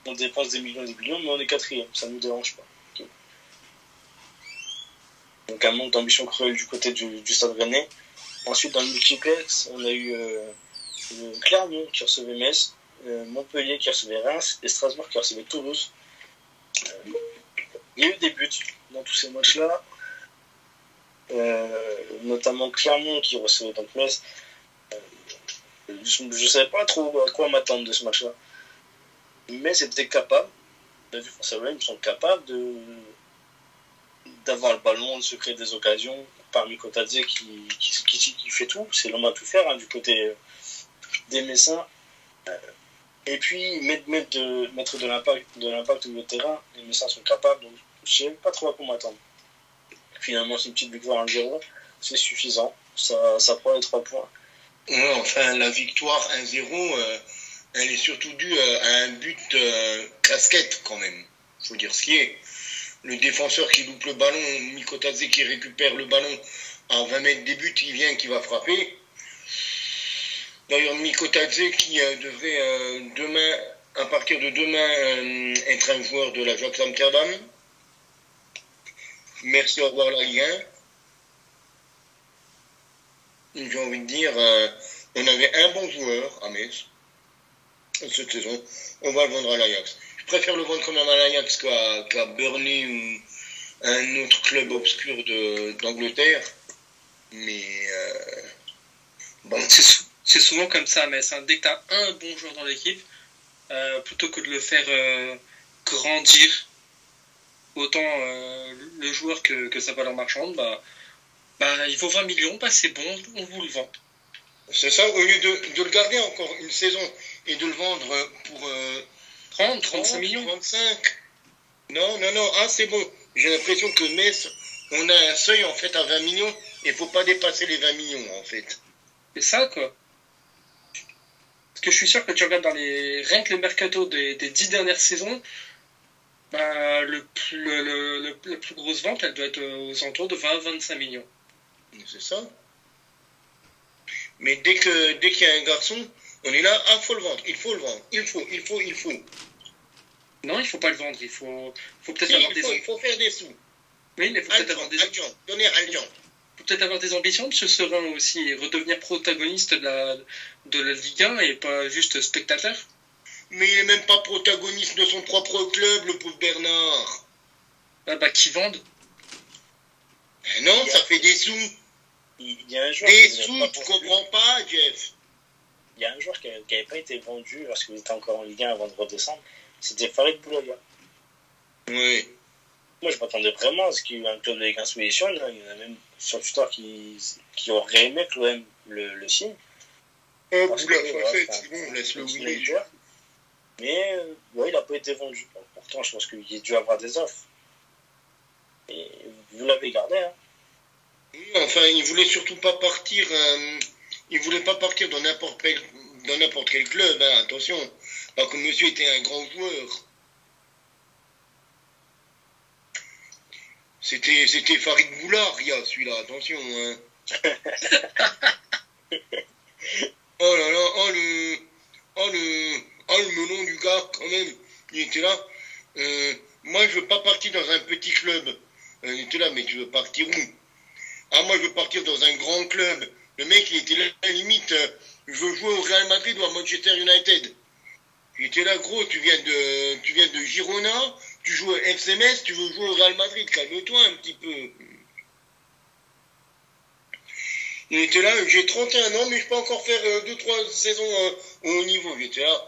Speaker 4: On dépense des millions et des millions, mais on est quatrième, ça ne nous dérange pas. Donc un manque d'ambition cruelle du côté du, Stade Rennais. Ensuite, dans le multiplex, on a eu euh, Clermont qui recevait Metz, euh, Montpellier qui recevait Reims et Strasbourg qui recevait Toulouse. Euh, il y a eu des buts dans tous ces matchs-là, notamment Clermont qui recevait donc Metz. je ne savais pas trop à quoi m'attendre de ce match-là. Mais c'était capable, on a vu face à sont capables de d'avoir le ballon, de se créer des occasions, parmi Kotadze qui, qui, fait tout, c'est l'homme à tout faire hein, du côté des Messins. et puis mettre, de, mettre de l'impact de l'impact au terrain. Les Messins sont capables, donc je sais pas trop à quoi m'attendre. Finalement, c'est une petite victoire 1-0, c'est suffisant. Ça, ça prend les 3 points.
Speaker 2: Ouais, enfin, la victoire 1-0, elle est surtout due à un but casquette quand même. Faut dire ce qui est le défenseur qui loupe le ballon, Mikotadze qui récupère le ballon à 20 mètres des buts, il vient qui va frapper. D'ailleurs, Mikotadze qui euh, devrait euh, demain, à partir de demain, euh, être un joueur de l'Ajax Amsterdam. Merci, au revoir la Ligue 1. J'ai envie de dire, on avait un bon joueur à Metz cette saison. On va le vendre à l'Ajax. Je préfère le vendre comme un Malayax qu'à Burnley ou un autre club obscur d'Angleterre. Mais euh,
Speaker 3: bon. *laughs* C'est souvent comme ça, mais dès que tu un bon joueur dans l'équipe, euh, plutôt que de le faire euh, grandir, autant le joueur que, que sa valeur marchande, bah, bah, il vaut 20 millions, bah, c'est bon, on vous le vend.
Speaker 2: C'est ça, au lieu de, le garder encore une saison et de le vendre pour
Speaker 3: 30, 35 millions
Speaker 2: 35 Non, non, non. Ah, c'est bon. J'ai l'impression que Metz, on a un seuil en fait à 20 millions. Il ne faut pas dépasser les 20 millions en fait.
Speaker 3: C'est ça quoi. Parce que je suis sûr que tu regardes dans les. Rien que le mercato des, des 10 dernières saisons, bah, le, le, le, la plus grosse vente, elle doit être aux alentours de 20-25 millions.
Speaker 2: C'est ça. Mais dès que dès qu'il y a un garçon, on est là, ah, faut le vendre, il faut le vendre, il faut, il faut, il faut.
Speaker 3: Non, il faut pas le vendre, il faut, faut peut-être avoir
Speaker 2: il
Speaker 3: faut,
Speaker 2: des... Il faut faire des sous.
Speaker 3: Oui, mais il faut peut-être avoir des...
Speaker 2: donner
Speaker 3: faut peut-être avoir des ambitions, M. Serein aussi, et redevenir protagoniste de la, de la Ligue 1 et pas juste spectateur.
Speaker 2: Mais il est même pas protagoniste de son propre club, le pauvre Bernard.
Speaker 3: Ah bah, qui vendent
Speaker 2: Non, ça fait des sous.
Speaker 4: Il y a un
Speaker 2: des sous, tu comprends pas, Jeff
Speaker 4: il y a un joueur qui n'avait pas été vendu lorsqu'il était encore en Ligue 1 avant de redescendre, c'était Farid Bouloya.
Speaker 2: Oui.
Speaker 4: Moi, je m'attendais vraiment à ce qu'il y ait un club de Ligue 1 sous Il y en a même sur Twitter qui, qui auraient aimé que l'OM le, le signe.
Speaker 2: Oh, Boula, fait, c'est bon, laisse le oui.
Speaker 4: Mais euh, ouais, il n'a pas été vendu. pourtant, je pense qu'il a dû avoir des offres. Et vous l'avez gardé, hein.
Speaker 2: Oui, enfin, il voulait surtout pas partir. Euh, il voulait pas partir dans n'importe quel, dans n'importe quel club, hein, attention. Pas que monsieur était un grand joueur. C'était, c'était Farid Boularia, celui-là, attention. Hein. *laughs* oh là là, oh le, oh le, oh le melon du gars, quand même. Il était là. Euh, moi, je veux pas partir dans un petit club. Euh, il était là, mais tu veux partir où? Ah, moi, je veux partir dans un grand club. Le mec, il était là, à la limite, euh, je veux jouer au Real Madrid ou à Manchester United. Il était là, gros, tu viens de, tu viens de Girona, tu joues à FCMS, tu veux jouer au Real Madrid, calme-toi un petit peu. Il était là, j'ai 31 ans, mais je peux encore faire 2-3 euh, saisons euh, au niveau. Il était là.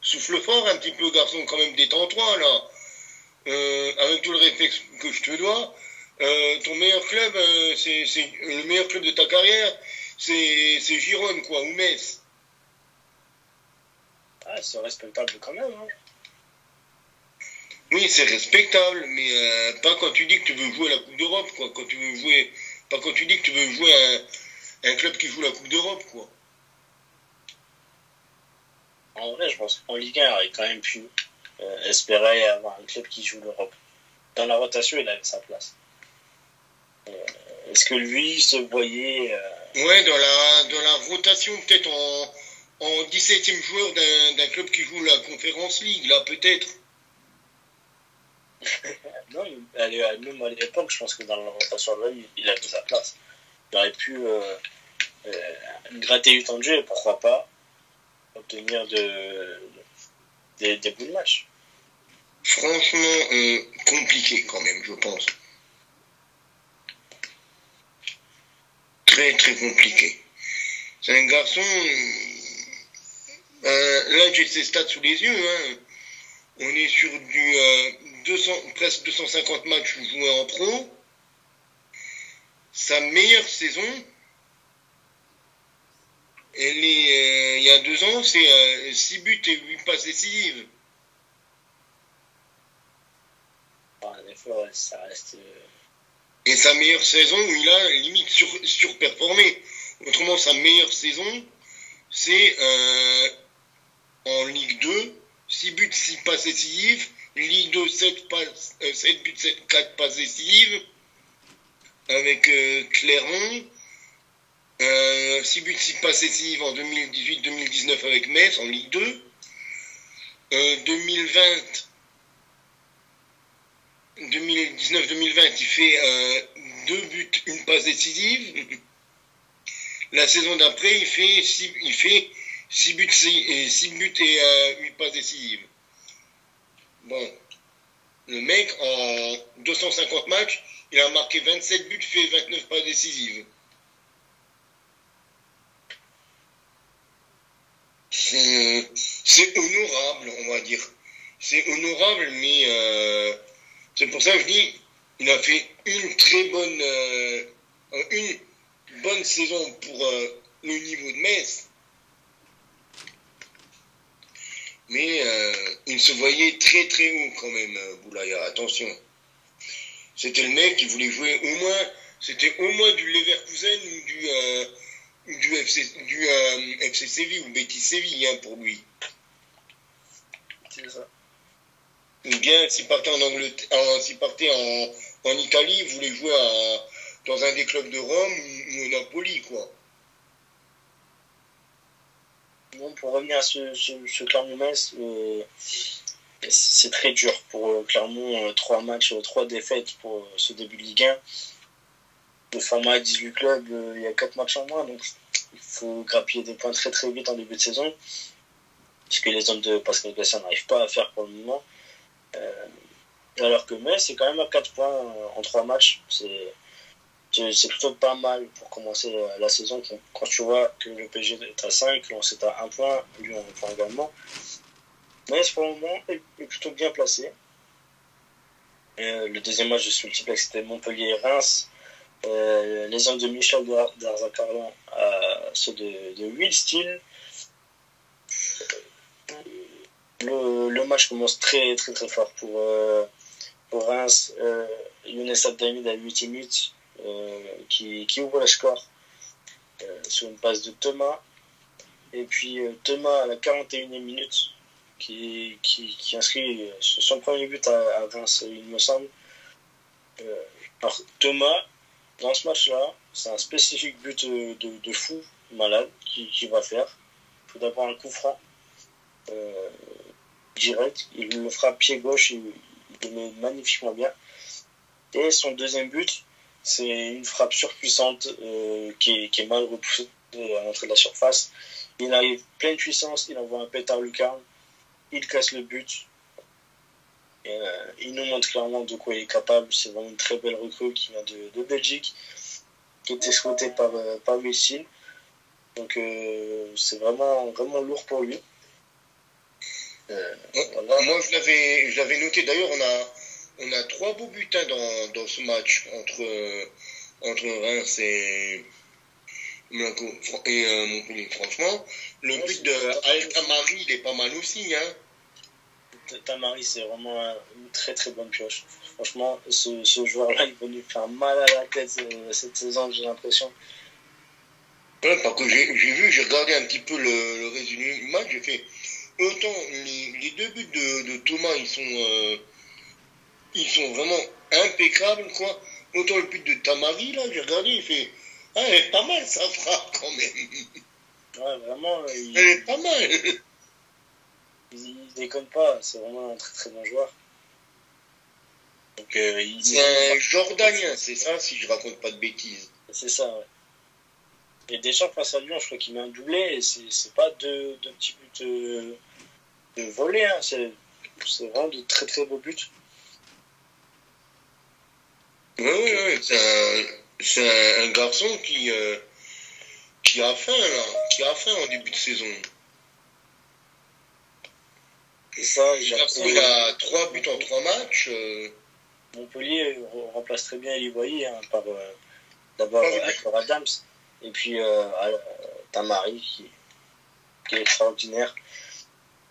Speaker 2: souffle fort un petit peu, garçon, quand même, détends-toi, là. avec tout le réflexe que je te dois. Euh, ton meilleur club, euh, c'est le meilleur club de ta carrière, c'est Gironde, quoi, ou Metz.
Speaker 4: Ah, c'est respectable quand même. Hein.
Speaker 2: Oui, c'est respectable, mais euh, pas quand tu dis que tu veux jouer la Coupe d'Europe, quoi. Quand tu veux jouer, pas quand tu dis que tu veux jouer un, un club qui joue la Coupe d'Europe, quoi.
Speaker 4: En vrai, je pense qu'en Ligue 1, il aurait quand même pu espérer avoir un club qui joue l'Europe. Dans la rotation, il avait sa place. Euh, est-ce que lui se voyait.
Speaker 2: Euh, ouais, dans la, dans la rotation, peut-être en, en 17e joueur d'un club qui joue la Conférence League, là, peut-être. *laughs*
Speaker 4: non, même à l'époque, je pense que dans la rotation, là, il, a mis sa place. Il aurait pu euh, gratter du temps de jeu, pourquoi pas obtenir de, des, des bouts de match.
Speaker 2: Franchement, compliqué quand même, je pense. Très très compliqué. C'est un garçon. Euh, là, j'ai ses stats sous les yeux. Hein. On est sur du 200, euh, presque 250 matchs joués en pro. Sa meilleure saison, il y a deux ans, c'est 6 buts et 8 passes décisives.
Speaker 4: Ah.
Speaker 2: Et sa meilleure saison où il a limite sur, surperformé. Autrement, sa meilleure saison, c'est en Ligue 2, 6 buts, 6 passes décisives. Ligue 2, 7, passes, 7 buts, 7, 4 passes. Avec Clermont. 6 buts, 6 passes décisives en 2018-2019 avec Metz en Ligue 2. 2020, 2019-2020, il fait 2 buts, 1 passe décisive. La saison d'après, il fait 6, il fait 6 buts, 6, 6 buts et 8 passes décisives. Bon, le mec, en 250 matchs, il a marqué 27 buts, fait 29 passes décisives. C'est honorable, on va dire. C'est honorable, mais euh, c'est pour ça que je dis, il a fait une très bonne, euh, une bonne saison pour euh, le niveau de Metz. Mais il se voyait très très haut quand même, Boulaya, attention. C'était le mec qui voulait jouer au moins, c'était au moins du Leverkusen ou du, du FC, du euh, FC Séville ou Betis Séville hein, pour lui.
Speaker 4: C'est ça.
Speaker 2: Ou bien s'il partait en Angleterre, s'il partait en, en, Italie, il voulait jouer à, dans un des clubs de Rome ou, Napoli, quoi.
Speaker 4: Bon, pour revenir à ce, ce, Clermont-Metz, euh, c'est très dur pour euh, Clermont. trois matchs, trois défaites pour ce début de Ligue 1 le format 18 clubs, euh, il y a 4 matchs en moins, donc il faut grappiller des points très très vite en début de saison. Ce que les hommes de Pascal Gassin n'arrivent pas à faire pour le moment. Euh, alors que Metz, c'est quand même à 4 points en 3 matchs. C'est, c'est plutôt pas mal pour commencer la saison quand tu vois que le PG est à 5, Lens est à 1 point, Lyon 1 point également. Metz pour le moment est, plutôt bien placé. Euh, le deuxième match de ce multiplex c'était Montpellier-Reims. Euh, les hommes de Michel Darzacarlan à ceux de, de Will Steele. Le, match commence très très très fort pour, euh, pour Reims. Euh, Younes Abdamid à 8 minutes euh, qui, qui, ouvre le score euh, sur une passe de Thomas. Et puis Thomas à la 41e minute qui, qui, inscrit son premier but à, à Reims, il me semble. alors Thomas, dans ce match-là, c'est un spécifique but de, fou, malade, qui, va faire. Il faut d'abord un coup franc, direct. Il le frappe pied gauche, il, il, le met magnifiquement bien. Et son deuxième but, c'est une frappe surpuissante euh, qui, est, mal repoussée à l'entrée de la surface. Il arrive pleine puissance, il envoie un pétard lucarne, il casse le but, euh, il nous montre clairement de quoi il est capable. C'est vraiment une très belle recrue qui vient de, Belgique, qui était souhaitée par, euh, par Donc euh, c'est vraiment, vraiment lourd pour lui.
Speaker 2: Voilà. Moi, je l'avais, je l'avais noté. D'ailleurs, on a, on a trois beaux butins dans, dans ce match entre, entre Reims et, et Montpellier. Franchement, le but de Altamari, il est pas mal aussi. Hein.
Speaker 4: Tamari, c'est vraiment une très très bonne pioche. Franchement, ce, ce joueur-là, il va lui faire mal à la tête euh, cette saison, j'ai l'impression.
Speaker 2: Ouais, parce que j'ai vu, j'ai regardé un petit peu le, le résumé du match, j'ai fait autant les, les, deux buts de, de Thomas, ils sont, euh, ils sont vraiment impeccables, quoi. Autant le but de Tamari, là, j'ai regardé, il fait, ah, elle est pas mal, sa frappe, quand même.
Speaker 4: Ouais, vraiment.
Speaker 2: Il... Elle est pas mal
Speaker 4: il, déconne pas, c'est vraiment un très très bon joueur.
Speaker 2: Euh, c'est un Jordanien, c'est ça, si je raconte pas de bêtises.
Speaker 4: C'est ça, ouais. Et Deschamps face à Lyon, je crois qu'il met un doublé, et c'est pas de, de petits buts de, de volée, hein. c'est vraiment de très très beaux buts.
Speaker 2: Oui, oui, oui, c'est un, un, garçon qui, euh, qui a faim, là, qui a faim en début de saison.
Speaker 4: ça,
Speaker 2: il a trois buts en trois matchs. Euh...
Speaker 4: Montpellier remplace très bien Eli hein, par euh, d'abord Adams et puis euh, Tamari qui, qui est extraordinaire.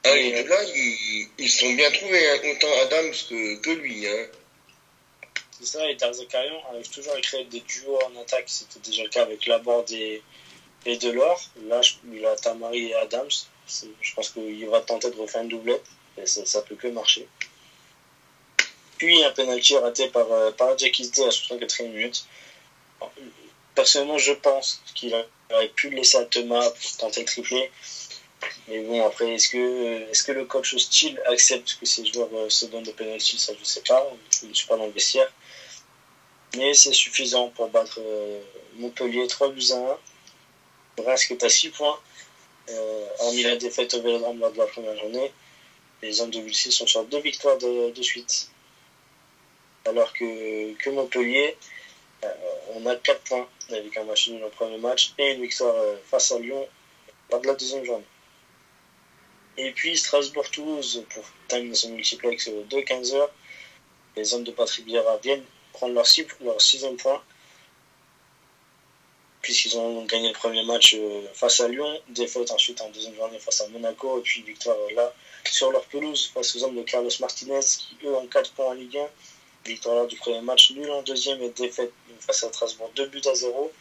Speaker 2: Ah, et là, ils, ils sont bien trouvés, hein, autant Adams que, que lui. Hein.
Speaker 4: C'est ça, et Tarzakarian arrive toujours à créer des duos en attaque. C'était déjà le cas avec Laborde et, et Delors. Là, il a Tamari et Adams. Je pense qu'il va tenter de refaire une doublette. Et ça, ça peut que marcher. Puis un penalty raté par, euh, par Jackie à 64e minute. Personnellement, je pense qu'il aurait pu le laisser à Thomas pour tenter le triplé. Mais bon, après, est-ce que, est le coach hostile accepte que ses joueurs euh, se donnent des penalties Ça, je ne sais pas. Je ne suis pas dans le vestiaire. Mais c'est suffisant pour battre euh, Montpellier 3 buts à 1. Brest est à 6 points. Euh, hormis la défaite au Vélodrome lors de la première journée, les hommes de Vulcy sont sur deux victoires de, suite. Alors que, Montpellier, on a 4 points avec un match nul au premier match et une victoire euh, face à Lyon lors de la deuxième journée. Et puis Strasbourg-Toulouse pour terminer son multiplex de 15 heures. Les hommes de Patrick Vieira viennent prendre leur, leur sixième point puisqu'ils ont gagné le premier match euh, face à Lyon, défaite ensuite en deuxième journée face à Monaco, et puis victoire euh, là sur leur pelouse face aux hommes de Carlos Martinez, qui eux ont 4 points en Ligue 1. Victoire du premier match, nul en deuxième et défaite face à Strasbourg, 2 buts à 0.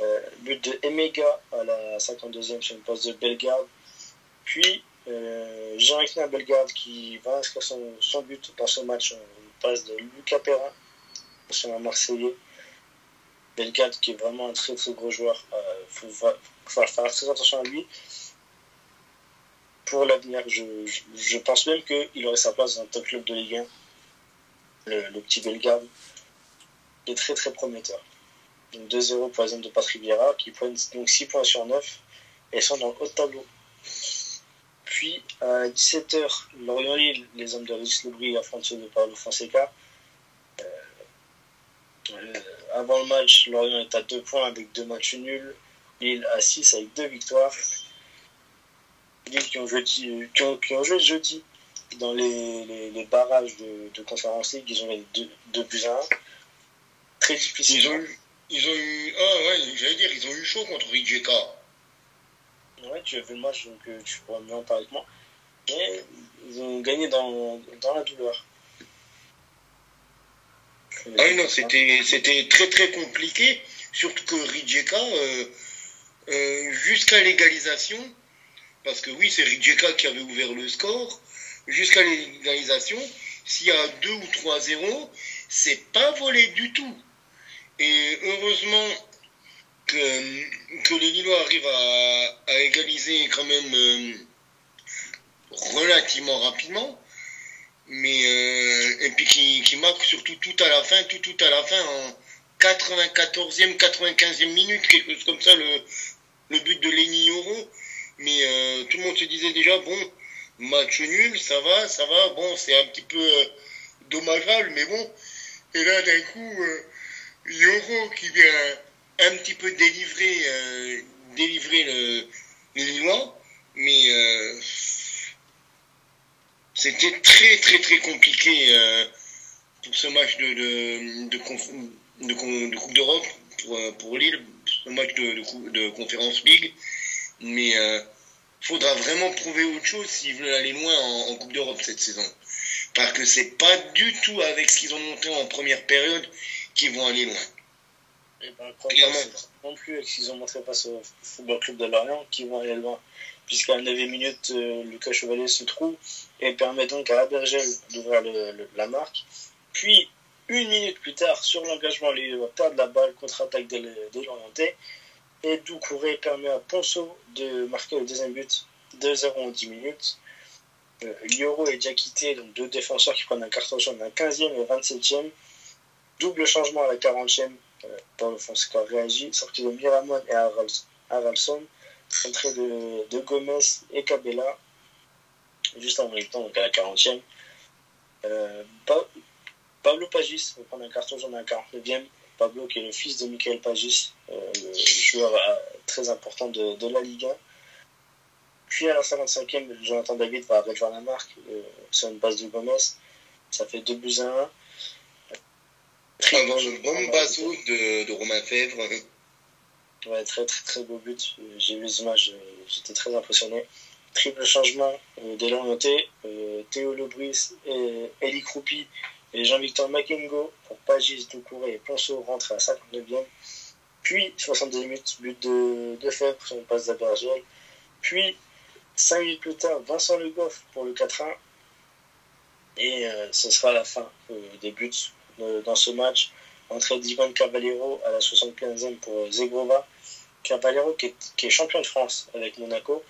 Speaker 4: Euh, but de Emega à la 52e sur une passe de Bellegarde. Puis Jean-Yves Bellegarde qui va inscrire son, but dans ce match, une passe de Lucas Perrin sur un Marseillais. Bellegarde qui est vraiment un très très gros joueur. Il euh, faut, faire très attention à lui. Pour l'avenir, je, je, pense même qu'il aurait sa place dans un top club de Ligue 1. Le, petit Bellegarde est très très prometteur. 2-0 pour hommes de Patrick Vieira qui prennent donc 6 points sur 9 et sont dans le haut de tableau. Puis à 17h, Lorient-Lille, les hommes de Régis Lebris affrontent de Paulo Fonseca. Euh, euh, avant le match, Lorient est à 2 points avec 2 matchs nuls. Lille à 6 avec 2 victoires. Lille qui ont, jeudi, qui ont, qui ont joué jeudi dans les, les, les barrages de, de Conférence League. Ils ont gagné 2 buts à 1. Très difficile.
Speaker 2: Ils ont eu, ils ont eu ah ouais, j'allais dire, ils ont eu chaud contre Rijeka.
Speaker 4: Ouais, tu as vu le match, donc euh, tu pourras mieux en parler avec moi. Mais ils ont gagné dans, dans la douleur.
Speaker 2: Ah non, c'était, c'était très très compliqué, surtout que Rijeka, euh, euh, jusqu'à l'égalisation, parce que oui, c'est Rijeka qui avait ouvert le score, jusqu'à l'égalisation, s'il y a 2 ou 3-0, c'est pas volé du tout. Et heureusement que, que les Lillois arrivent à, à égaliser quand même euh, relativement rapidement mais euh, et puis qui, marque surtout tout à la fin, tout, tout à la fin en 94e, 95e minute, quelque chose comme ça, le, le but de Lenny Euro. Mais euh, tout le monde se disait déjà, bon, match nul, ça va, ça va, bon, c'est un petit peu euh, dommageable, mais bon. Et là, d'un coup, Euro qui vient un petit peu délivrer, délivrer le, Lillois, mais c'était très très très compliqué euh, pour ce match de, de, de, de, Coupe d'Europe pour, euh, pour Lille, ce match de, de, Conférence League. Mais il euh, faudra vraiment prouver autre chose s'ils veulent aller loin en, Coupe d'Europe cette saison. Parce que c'est pas du tout avec ce qu'ils ont monté en première période qu'ils vont aller loin.
Speaker 4: Et ben, Clairement. Non plus avec ce qu'ils ont montré face au Football Club de Lorient qu'ils vont aller loin puisqu'à 9 minute, euh, Lucas Chevalier se trouve et permet donc à Abergel d'ouvrir la marque. Puis, une minute plus tard, sur l'engagement, les perdre la balle, contre-attaque de, l'orienté. Et Doucouré permet à Ponceau de marquer le deuxième but 2-0 en 10 minutes. Euh, Lioro déjà quitté, donc deux défenseurs qui prennent un carton jaune à 15e et 27e. Double changement à la 40e. Euh, Paul Fonseca réagit, sortie de Miramon et Haraldson entrée de, Gomez et Cabella, juste en même temps, donc à la 40e. Euh, Pablo Pagis va prendre un carton jaune à la 49e. Pablo, qui est le fils de Michael Pagis, euh, joueur euh, très important de, de, la Ligue 1. Puis à la 55e, Jonathan David va réduire la marque euh, sur une base de Gomez. Ça fait 2 buts à 1.
Speaker 2: Très bon, bon de, de Romain Fèvre.
Speaker 4: Ouais, très très très beau but. J'ai vu les images, j'étais très impressionné. Triple changement euh, de l'orienté. Euh, Théo Lebris et Eli Croupi et Jean-Victor Makengo pour Pagis, Doucouré et Ponceau rentrent à 59e. Puis 70 minutes, but de, de Fèvre sur une passe d'Abergel. Puis 5 minutes plus tard, Vincent Le Goff pour le 4-1. Et euh, ce sera la fin des buts dans ce match. Entrée d'Ivan Cavallero à la 75e pour Zegrova. Cavallero qui est, champion de France avec Monaco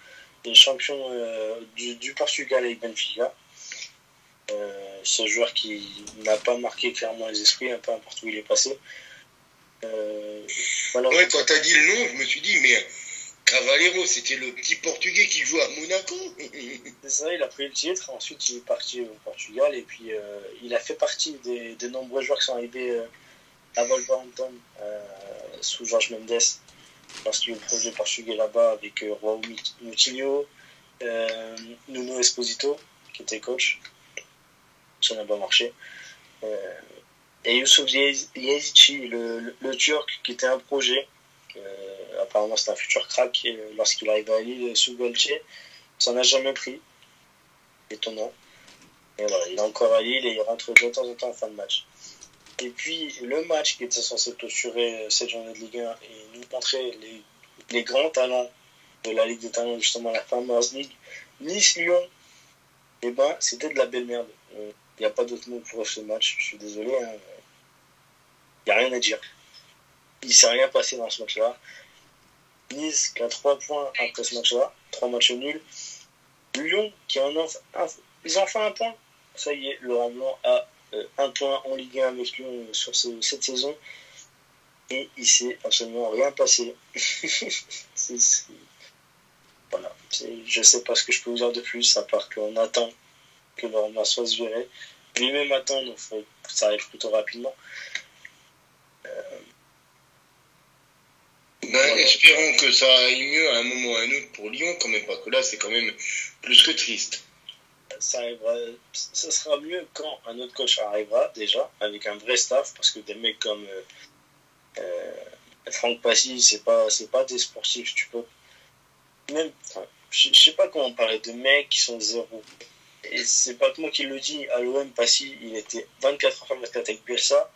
Speaker 4: et champion euh, du, Portugal avec Benfica. Euh, ce joueur qui n'a pas marqué clairement les esprits, hein, peu importe où il est passé.
Speaker 2: Euh, voilà. Ouais, quand tu as dit le nom, je me suis dit, mais Cavallero, c'était le petit Portugais qui joue à Monaco. *laughs*
Speaker 4: C'est ça, il a pris le titre. Ensuite, il est parti au Portugal. Et puis, euh, il a fait partie des, nombreux joueurs qui sont arrivés à Wolverhampton sous Georges Mendes parce qu'il y a eu le projet portugais là-bas avec euh, Roi Moutinho, euh, Nuno Esposito, qui était coach. Ça n'a pas marché. Euh, et Youssouf Yezici, le, Turc, qui était un projet. apparemment, c'est un futur crack lorsqu'il arrive à Lille sous Galtier. Ça n'a jamais pris. Étonnant. Et voilà, il est encore à Lille et il rentre de temps en temps en fin de match. Et puis, le match qui était censé clôturer cette journée de Ligue 1 et nous montrer les, grands talents de la Ligue des Talents, justement la Farmers League, Nice-Lyon, eh ben, c'était de la belle merde. Il n'y a pas d'autre mot pour ce match, je suis désolé. Il hein. n'y a rien à dire. Il ne s'est rien passé dans ce match-là. Nice qui a 3 points après ce match-là, 3 matchs nuls. Lyon qui en a un, ils ont fait un point. Ça y est, Laurent Blanc a euh, un point en Ligue 1 avec Lyon euh, sur cette saison. Et il s'est absolument rien passé. *laughs* Voilà. Je sais pas ce que je peux vous dire de plus, à part qu'on attend que Laurent soit viré. Lui-même attend, donc ça arrive plutôt rapidement.
Speaker 2: Euh, ben, espérons que ça aille mieux à un moment ou à un autre pour Lyon, quand même, parce que là, c'est quand même plus que triste
Speaker 4: ça arrivera, ça sera mieux quand un autre coach arrivera déjà avec un vrai staff parce que des mecs comme euh, euh, Franck Passy, c'est pas c'est pas des sportifs, tu peux même je sais pas comment parler de mecs qui sont zéro. Et c'est pas que moi qui le dis, à l'OM Passy, il était 24 heures 24 avec Bielsa.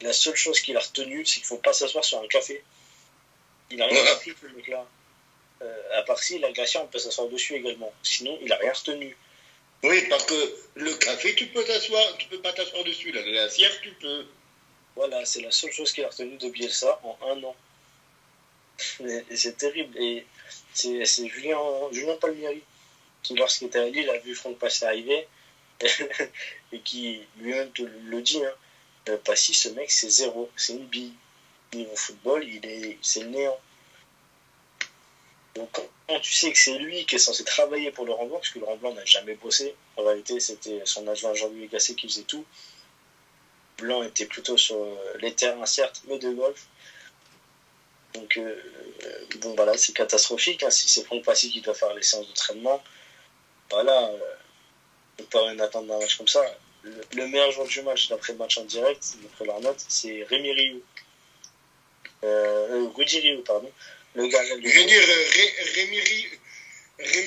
Speaker 4: La seule chose qu'il a retenue, c'est qu'il faut pas s'asseoir sur un café. Il a rien appris, le mec là. Euh, à part si la glacière, on peut s'asseoir dessus également. Sinon, il a rien retenu.
Speaker 2: Oui, parce que le café, tu peux t'asseoir, tu peux pas t'asseoir dessus. La glacière, tu peux.
Speaker 4: Voilà, c'est la seule chose qu'il a retenue de Bielsa en un an. *laughs* C'est terrible. Et c'est Julien, Julien Palmieri qui, lorsqu'il était à Lille, a vu Franck Passy arriver *laughs* et qui lui-même te le dit. Hein, euh, Passy, ce mec, c'est zéro. C'est une bille. Niveau football, il est, c'est le néant. Donc, quand tu sais que c'est lui qui est censé travailler pour Laurent Blanc, parce que Laurent Blanc n'a jamais bossé, en réalité, c'était son adjoint Jean-Louis Gasset qui faisait tout. Blanc était plutôt sur euh, les terrains, certes, mais de golf. Donc, euh, bon, voilà, c'est catastrophique. Hein, si c'est Franck Passy qui doit faire les séances d'entraînement, voilà, euh, on peut rien attendre d'un match comme ça. Le, meilleur joueur du match, d'après le match en direct, d'après leur note, c'est Rémi Rioux. Rudy Rioux, pardon.
Speaker 2: Le gars, Je veux dire, euh, Rémi,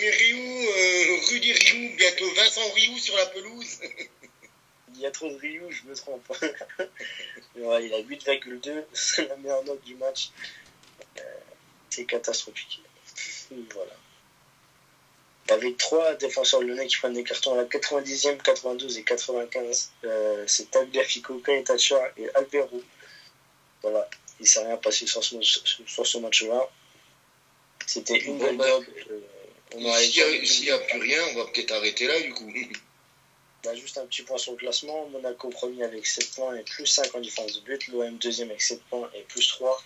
Speaker 2: Rioux, euh, Rudy Rioux, bientôt Vincent Rioux sur la pelouse. *laughs*
Speaker 4: il y a trop de Rioux, je me trompe. *laughs* ouais, il a 8,2, *laughs* c'est la meilleure note du match. Euh, c'est catastrophique. Voilà. Avec trois défenseurs lyonnais qui prennent des cartons à la 90e, 92 et 95, c'est Tabia Fico, Kanetacha et Albero. Voilà, il ne s'est rien passé sur ce, sur ce match-là. C'était une bonne bah,
Speaker 2: euh, S'il n'y a, plus rien, on va peut-être arrêter là du coup. *laughs*
Speaker 4: Bah, juste un petit point sur le classement. Monaco premier avec 7 points et plus 5 en différence de but. L'OM deuxième avec 7 points et plus 3.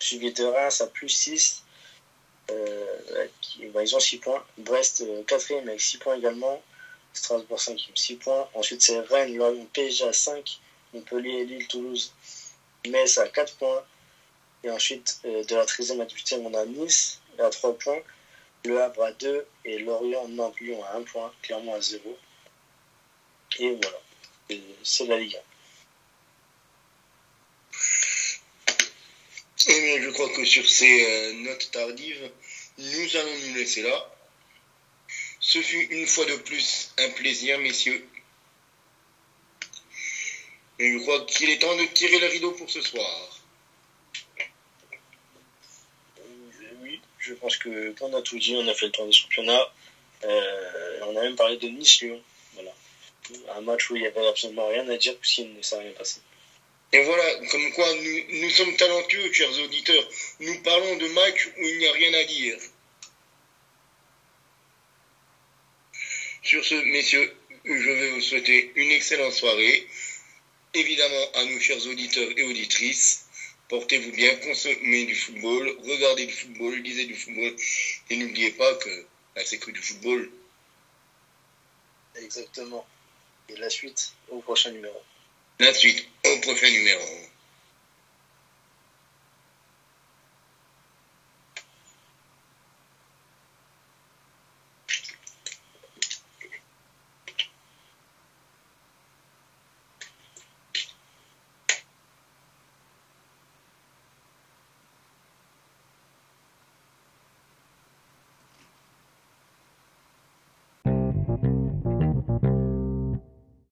Speaker 4: Suivi de Reims à plus 6. Euh, bah, ils ont 6 points. Brest euh, quatrième avec 6 points également. Strasbourg 5 6 points. Ensuite c'est Rennes, Lorient, PSG à 5. Montpellier, Lille, Toulouse, Metz à 4 points. Et ensuite, de la 13e à 18e, on a Nice à 3 points, Le Havre à 2 et Lorient, Nantes, Lyon à 1 point, clairement à 0. Et voilà, c'est la Ligue 1.
Speaker 2: Et je crois que sur ces euh, notes tardives, nous allons nous laisser là. Ce fut une fois de plus un plaisir, messieurs. Et je crois qu'il est temps de tirer le rideau pour ce soir.
Speaker 4: Oui, je pense que on a tout dit, on a fait le tour des championnats. Euh, on a même parlé de Nice-Lyon. Voilà. Un match où il n'y avait absolument rien à dire puisqu'il ne s'est rien passé.
Speaker 2: Et voilà, comme quoi nous, sommes talentueux, chers auditeurs. Nous parlons de matchs où il n'y a rien à dire. Sur ce, messieurs, je vais vous souhaiter une excellente soirée. Évidemment, à nos chers auditeurs et auditrices, portez-vous bien, consommez du football, regardez du football, lisez du football, et n'oubliez pas que c'est que du football.
Speaker 4: Exactement. Et la suite au prochain numéro.
Speaker 2: La suite au prochain numéro.